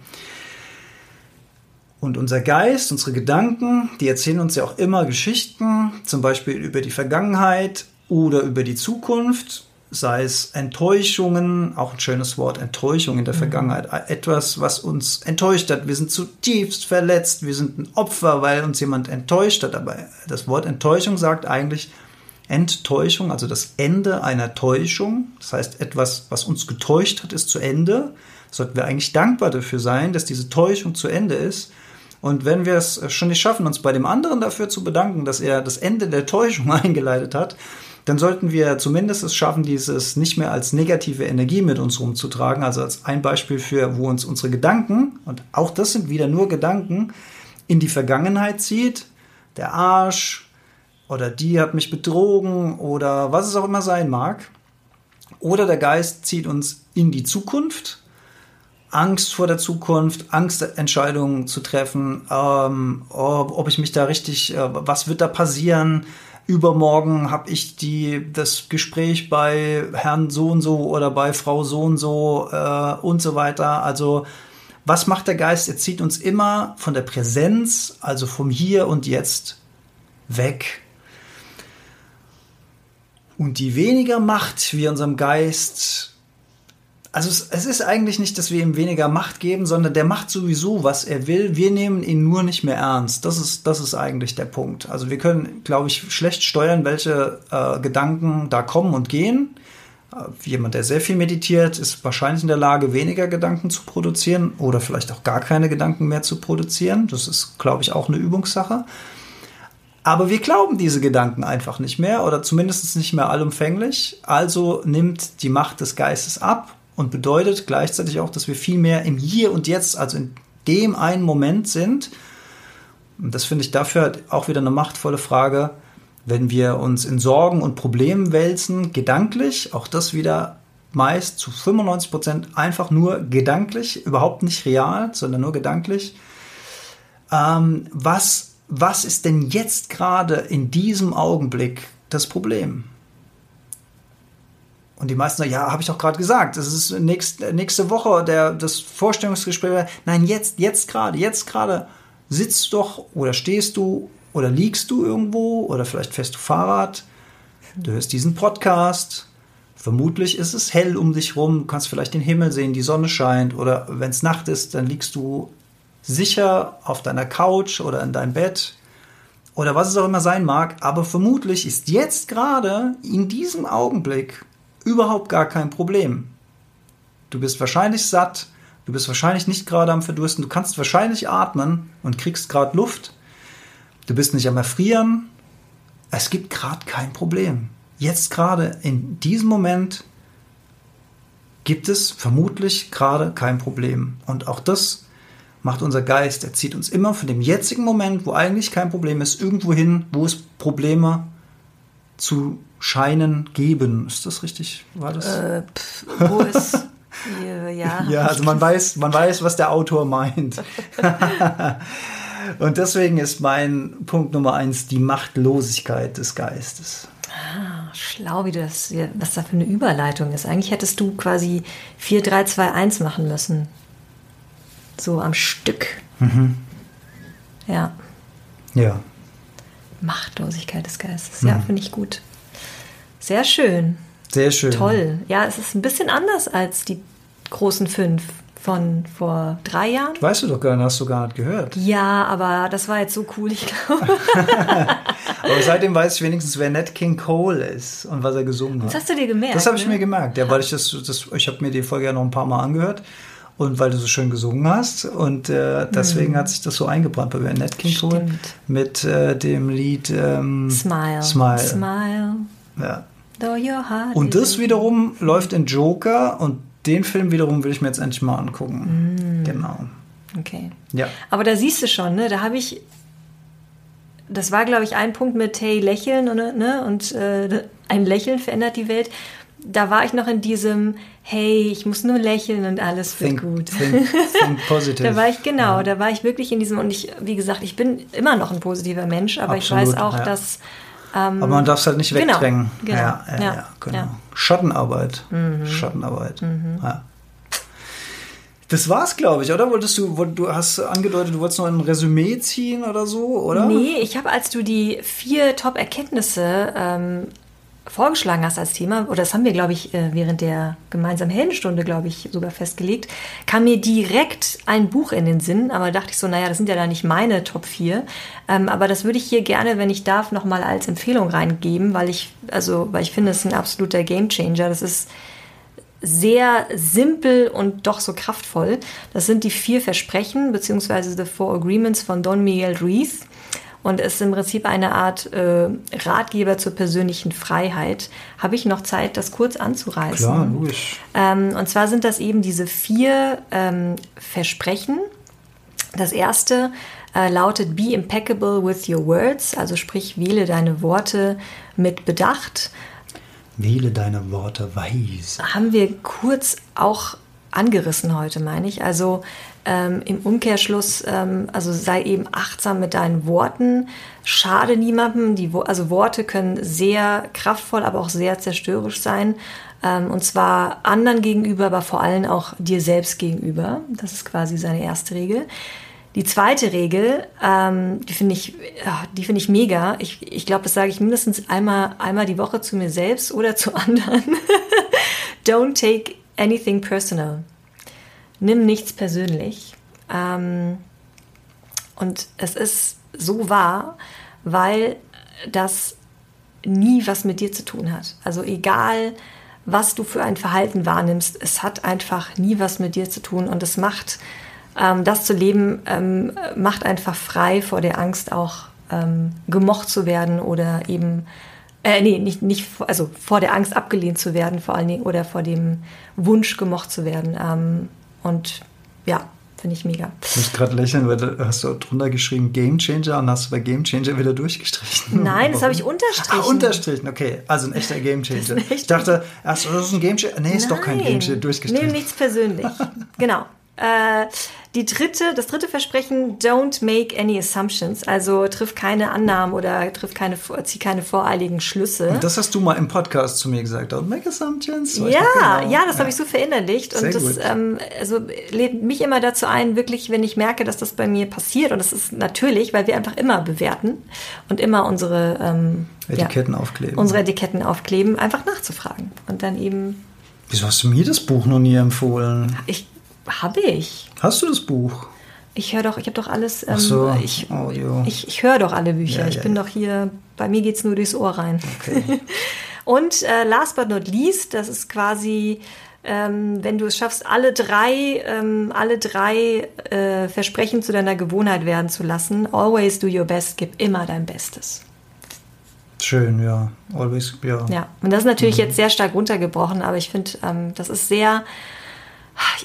Und unser Geist, unsere Gedanken, die erzählen uns ja auch immer Geschichten, zum Beispiel über die Vergangenheit oder über die Zukunft, sei es Enttäuschungen, auch ein schönes Wort, Enttäuschung in der mhm. Vergangenheit, etwas, was uns enttäuscht hat. Wir sind zutiefst verletzt, wir sind ein Opfer, weil uns jemand enttäuscht hat. Aber das Wort Enttäuschung sagt eigentlich, Enttäuschung, also das Ende einer Täuschung. Das heißt, etwas, was uns getäuscht hat, ist zu Ende. Sollten wir eigentlich dankbar dafür sein, dass diese Täuschung zu Ende ist. Und wenn wir es schon nicht schaffen, uns bei dem anderen dafür zu bedanken, dass er das Ende der Täuschung eingeleitet hat, dann sollten wir zumindest es schaffen, dieses nicht mehr als negative Energie mit uns rumzutragen. Also als ein Beispiel für, wo uns unsere Gedanken, und auch das sind wieder nur Gedanken, in die Vergangenheit zieht. Der Arsch, oder die hat mich betrogen oder was es auch immer sein mag. Oder der Geist zieht uns in die Zukunft. Angst vor der Zukunft, Angst, Entscheidungen zu treffen, ähm, ob, ich mich da richtig, äh, was wird da passieren? Übermorgen habe ich die, das Gespräch bei Herrn so und so oder bei Frau so und so äh, und so weiter. Also was macht der Geist? Er zieht uns immer von der Präsenz, also vom Hier und Jetzt weg und je weniger Macht wir unserem Geist, also es, es, ist eigentlich nicht, dass wir ihm weniger Macht geben, sondern der macht sowieso, was er will. Wir nehmen ihn nur nicht mehr ernst. Das ist, das ist eigentlich der Punkt. Also wir können, glaube ich, schlecht steuern, welche äh, Gedanken da kommen und gehen. Äh, jemand, der sehr viel meditiert, ist wahrscheinlich in der Lage, weniger Gedanken zu produzieren oder vielleicht auch gar keine Gedanken mehr zu produzieren. Das ist, glaube ich, auch eine Übungssache. Aber wir glauben diese Gedanken einfach nicht mehr oder zumindest nicht mehr allumfänglich. Also nimmt die Macht des Geistes ab und bedeutet gleichzeitig auch, dass wir viel mehr im Hier und Jetzt, also in dem einen Moment sind. Und das finde ich dafür auch wieder eine machtvolle Frage, wenn wir uns in Sorgen und Problemen wälzen, gedanklich, auch das wieder meist zu 95 Prozent einfach nur gedanklich, überhaupt nicht real, sondern nur gedanklich. Ähm, was was ist denn jetzt gerade in diesem Augenblick das Problem? Und die meisten sagen, ja, habe ich doch gerade gesagt, das ist nächst, nächste Woche der, das Vorstellungsgespräch. Nein, jetzt, jetzt gerade, jetzt gerade sitzt du doch oder stehst du oder liegst du irgendwo oder vielleicht fährst du Fahrrad, du hörst diesen Podcast, vermutlich ist es hell um dich rum, du kannst vielleicht den Himmel sehen, die Sonne scheint oder wenn es Nacht ist, dann liegst du sicher auf deiner Couch oder in deinem Bett oder was es auch immer sein mag, aber vermutlich ist jetzt gerade in diesem Augenblick überhaupt gar kein Problem. Du bist wahrscheinlich satt, du bist wahrscheinlich nicht gerade am Verdursten, du kannst wahrscheinlich atmen und kriegst gerade Luft. Du bist nicht am Erfrieren. Es gibt gerade kein Problem. Jetzt gerade in diesem Moment gibt es vermutlich gerade kein Problem. Und auch das macht unser Geist. Er zieht uns immer von dem jetzigen Moment, wo eigentlich kein Problem ist, irgendwo hin, wo es Probleme zu scheinen geben. Ist das richtig? War das? Äh, pff, wo ist. ja. ja, also man weiß, man weiß, was der Autor meint. Und deswegen ist mein Punkt Nummer eins die Machtlosigkeit des Geistes. Ah, schlau, wie das, was da für eine Überleitung ist. Eigentlich hättest du quasi 4, 3, 2, 1 machen müssen. So am Stück. Mhm. Ja. Ja. Machtlosigkeit des Geistes. Ja, mhm. finde ich gut. Sehr schön. Sehr schön. Toll. Ja, es ist ein bisschen anders als die großen fünf von vor drei Jahren. Weißt du doch gar nicht, hast du gar nicht gehört. Ja, aber das war jetzt so cool, ich glaube. aber seitdem weiß ich wenigstens, wer Ned King Cole ist und was er gesungen hat. Das hast du dir gemerkt. Das habe ich ne? mir gemerkt, ja, weil ich das, das ich habe mir die Folge ja noch ein paar Mal angehört und weil du so schön gesungen hast und äh, deswegen mhm. hat sich das so eingebrannt bei mir. Ned King Cole mit äh, dem Lied ähm, Smile. Smile. Smile. Ja. Und das wiederum läuft in Joker und den Film wiederum will ich mir jetzt endlich mal angucken. Mm. Genau. Okay. Ja. Aber da siehst du schon, ne? Da habe ich. Das war, glaube ich, ein Punkt mit Hey Lächeln und, ne? und äh, ein Lächeln verändert die Welt. Da war ich noch in diesem Hey, ich muss nur lächeln und alles wird think, gut. Think, think positive. da war ich genau, ja. da war ich wirklich in diesem und ich, wie gesagt, ich bin immer noch ein positiver Mensch, aber Absolut, ich weiß auch, ja. dass ähm, Aber man darf es halt nicht genau, wegdrängen. Genau, ja, ja, ja, genau. ja. Schattenarbeit. Mhm. Schattenarbeit. Mhm. Ja. Das war's, glaube ich, oder? Wolltest du, du hast angedeutet, du wolltest noch ein Resümee ziehen oder so, oder? Nee, ich habe, als du die vier Top-Erkenntnisse ähm, vorgeschlagen hast als Thema, oder das haben wir, glaube ich, äh, während der gemeinsamen Heldenstunde, glaube ich, sogar festgelegt, kam mir direkt ein Buch in den Sinn, aber dachte ich so, naja, das sind ja da nicht meine Top 4. Ähm, aber das würde ich hier gerne, wenn ich darf, nochmal als Empfehlung reingeben, weil ich, also, weil ich finde, es ist ein absoluter Gamechanger. Das ist sehr simpel und doch so kraftvoll. Das sind die vier Versprechen, beziehungsweise The Four Agreements von Don Miguel Ruiz und ist im Prinzip eine Art äh, Ratgeber zur persönlichen Freiheit. Habe ich noch Zeit, das kurz anzureißen? Klar, logisch. Ähm, und zwar sind das eben diese vier ähm, Versprechen. Das erste äh, lautet Be impeccable with your words, also sprich, wähle deine Worte mit Bedacht. Wähle deine Worte weise. Haben wir kurz auch angerissen heute, meine ich. Also ähm, im Umkehrschluss, ähm, also sei eben achtsam mit deinen Worten, schade niemandem. Die, also Worte können sehr kraftvoll, aber auch sehr zerstörerisch sein. Ähm, und zwar anderen gegenüber, aber vor allem auch dir selbst gegenüber. Das ist quasi seine erste Regel. Die zweite Regel, ähm, die finde ich, die finde ich mega. Ich, ich glaube, das sage ich mindestens einmal, einmal die Woche zu mir selbst oder zu anderen. Don't take anything personal nimm nichts persönlich. Ähm, und es ist so wahr, weil das nie was mit dir zu tun hat. Also egal, was du für ein Verhalten wahrnimmst, es hat einfach nie was mit dir zu tun und es macht, ähm, das zu leben, ähm, macht einfach frei vor der Angst auch ähm, gemocht zu werden oder eben, äh, nee, nicht, nicht, also vor der Angst abgelehnt zu werden vor allen Dingen oder vor dem Wunsch gemocht zu werden. Ähm, und ja, finde ich mega. Ich muss gerade lächeln, weil du hast du drunter geschrieben Game Changer und hast du bei Game Changer wieder durchgestrichen. Nein, das habe ich unterstrichen. Ah, unterstrichen, okay. Also ein echter Game Changer. Ich dachte, erst, das ist ein Game Changer. Nee, ist Nein. doch kein Game Changer, durchgestrichen. Nimm nichts persönlich. genau. Äh, die dritte, das dritte Versprechen, don't make any assumptions. Also triff keine Annahmen oder triff keine, zieh keine voreiligen Schlüsse. Das hast du mal im Podcast zu mir gesagt. Don't make assumptions. Ja, genau. ja, das ja. habe ich so verinnerlicht. Sehr und das ähm, also, lädt mich immer dazu ein, wirklich, wenn ich merke, dass das bei mir passiert, und das ist natürlich, weil wir einfach immer bewerten und immer unsere ähm, Etiketten ja, aufkleben. Unsere Etiketten aufkleben, einfach nachzufragen. Und dann eben. Wieso hast du mir das Buch noch nie empfohlen? Ich habe ich. Hast du das Buch? Ich höre doch, ich habe doch alles. Ähm, so, ich, Audio. ich, ich höre doch alle Bücher. Ja, ich ja, bin ja. doch hier, bei mir geht es nur durchs Ohr rein. Okay. Und äh, last but not least, das ist quasi, ähm, wenn du es schaffst, alle drei, ähm, alle drei äh, Versprechen zu deiner Gewohnheit werden zu lassen. Always do your best, gib immer dein Bestes. Schön, ja. Always, ja. Ja, und das ist natürlich mhm. jetzt sehr stark runtergebrochen, aber ich finde, ähm, das ist sehr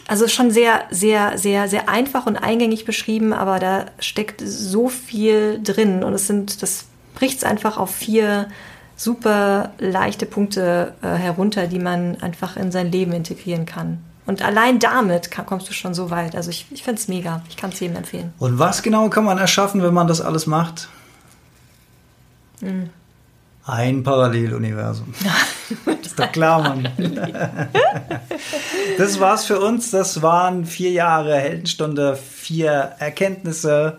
also schon sehr, sehr, sehr, sehr einfach und eingängig beschrieben, aber da steckt so viel drin und es sind, das bricht es einfach auf vier super leichte Punkte äh, herunter, die man einfach in sein Leben integrieren kann. Und allein damit kann, kommst du schon so weit. Also ich, ich finde es mega. Ich kann es jedem empfehlen. Und was genau kann man erschaffen, wenn man das alles macht? Mhm. Ein Paralleluniversum. ist doch klar, Mann. das war's für uns. Das waren vier Jahre Heldenstunde, vier Erkenntnisse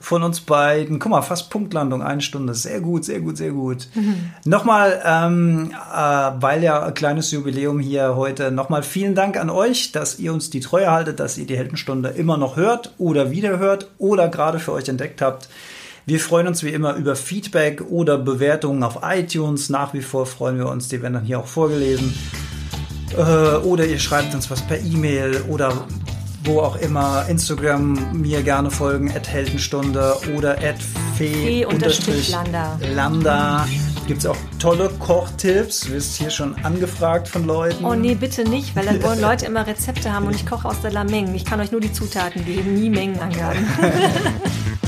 von uns beiden. Guck mal, fast Punktlandung, eine Stunde. Sehr gut, sehr gut, sehr gut. Mhm. Nochmal, ähm, äh, weil ja ein kleines Jubiläum hier heute, nochmal vielen Dank an euch, dass ihr uns die Treue haltet, dass ihr die Heldenstunde immer noch hört oder wiederhört oder gerade für euch entdeckt habt. Wir freuen uns wie immer über Feedback oder Bewertungen auf iTunes. Nach wie vor freuen wir uns, die werden dann hier auch vorgelesen. Äh, oder ihr schreibt uns was per E-Mail oder wo auch immer. Instagram mir gerne folgen, at Heldenstunde oder at Fee-Landa. Landa. Gibt es auch tolle Kochtipps? Du wirst hier schon angefragt von Leuten. Oh nee, bitte nicht, weil dann wollen Leute immer Rezepte haben und ich koche aus der Lameng. Ich kann euch nur die Zutaten geben, nie Mengenangaben.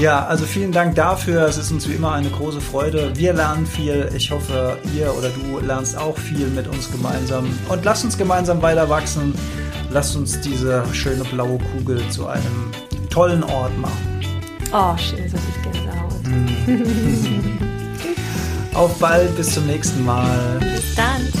Ja, also vielen Dank dafür. Es ist uns wie immer eine große Freude. Wir lernen viel. Ich hoffe, ihr oder du lernst auch viel mit uns gemeinsam. Und lasst uns gemeinsam weiter wachsen. Lasst uns diese schöne blaue Kugel zu einem tollen Ort machen. Oh, schön, so viel Gänsehaut. Mm. Auf bald, bis zum nächsten Mal. Bis dann.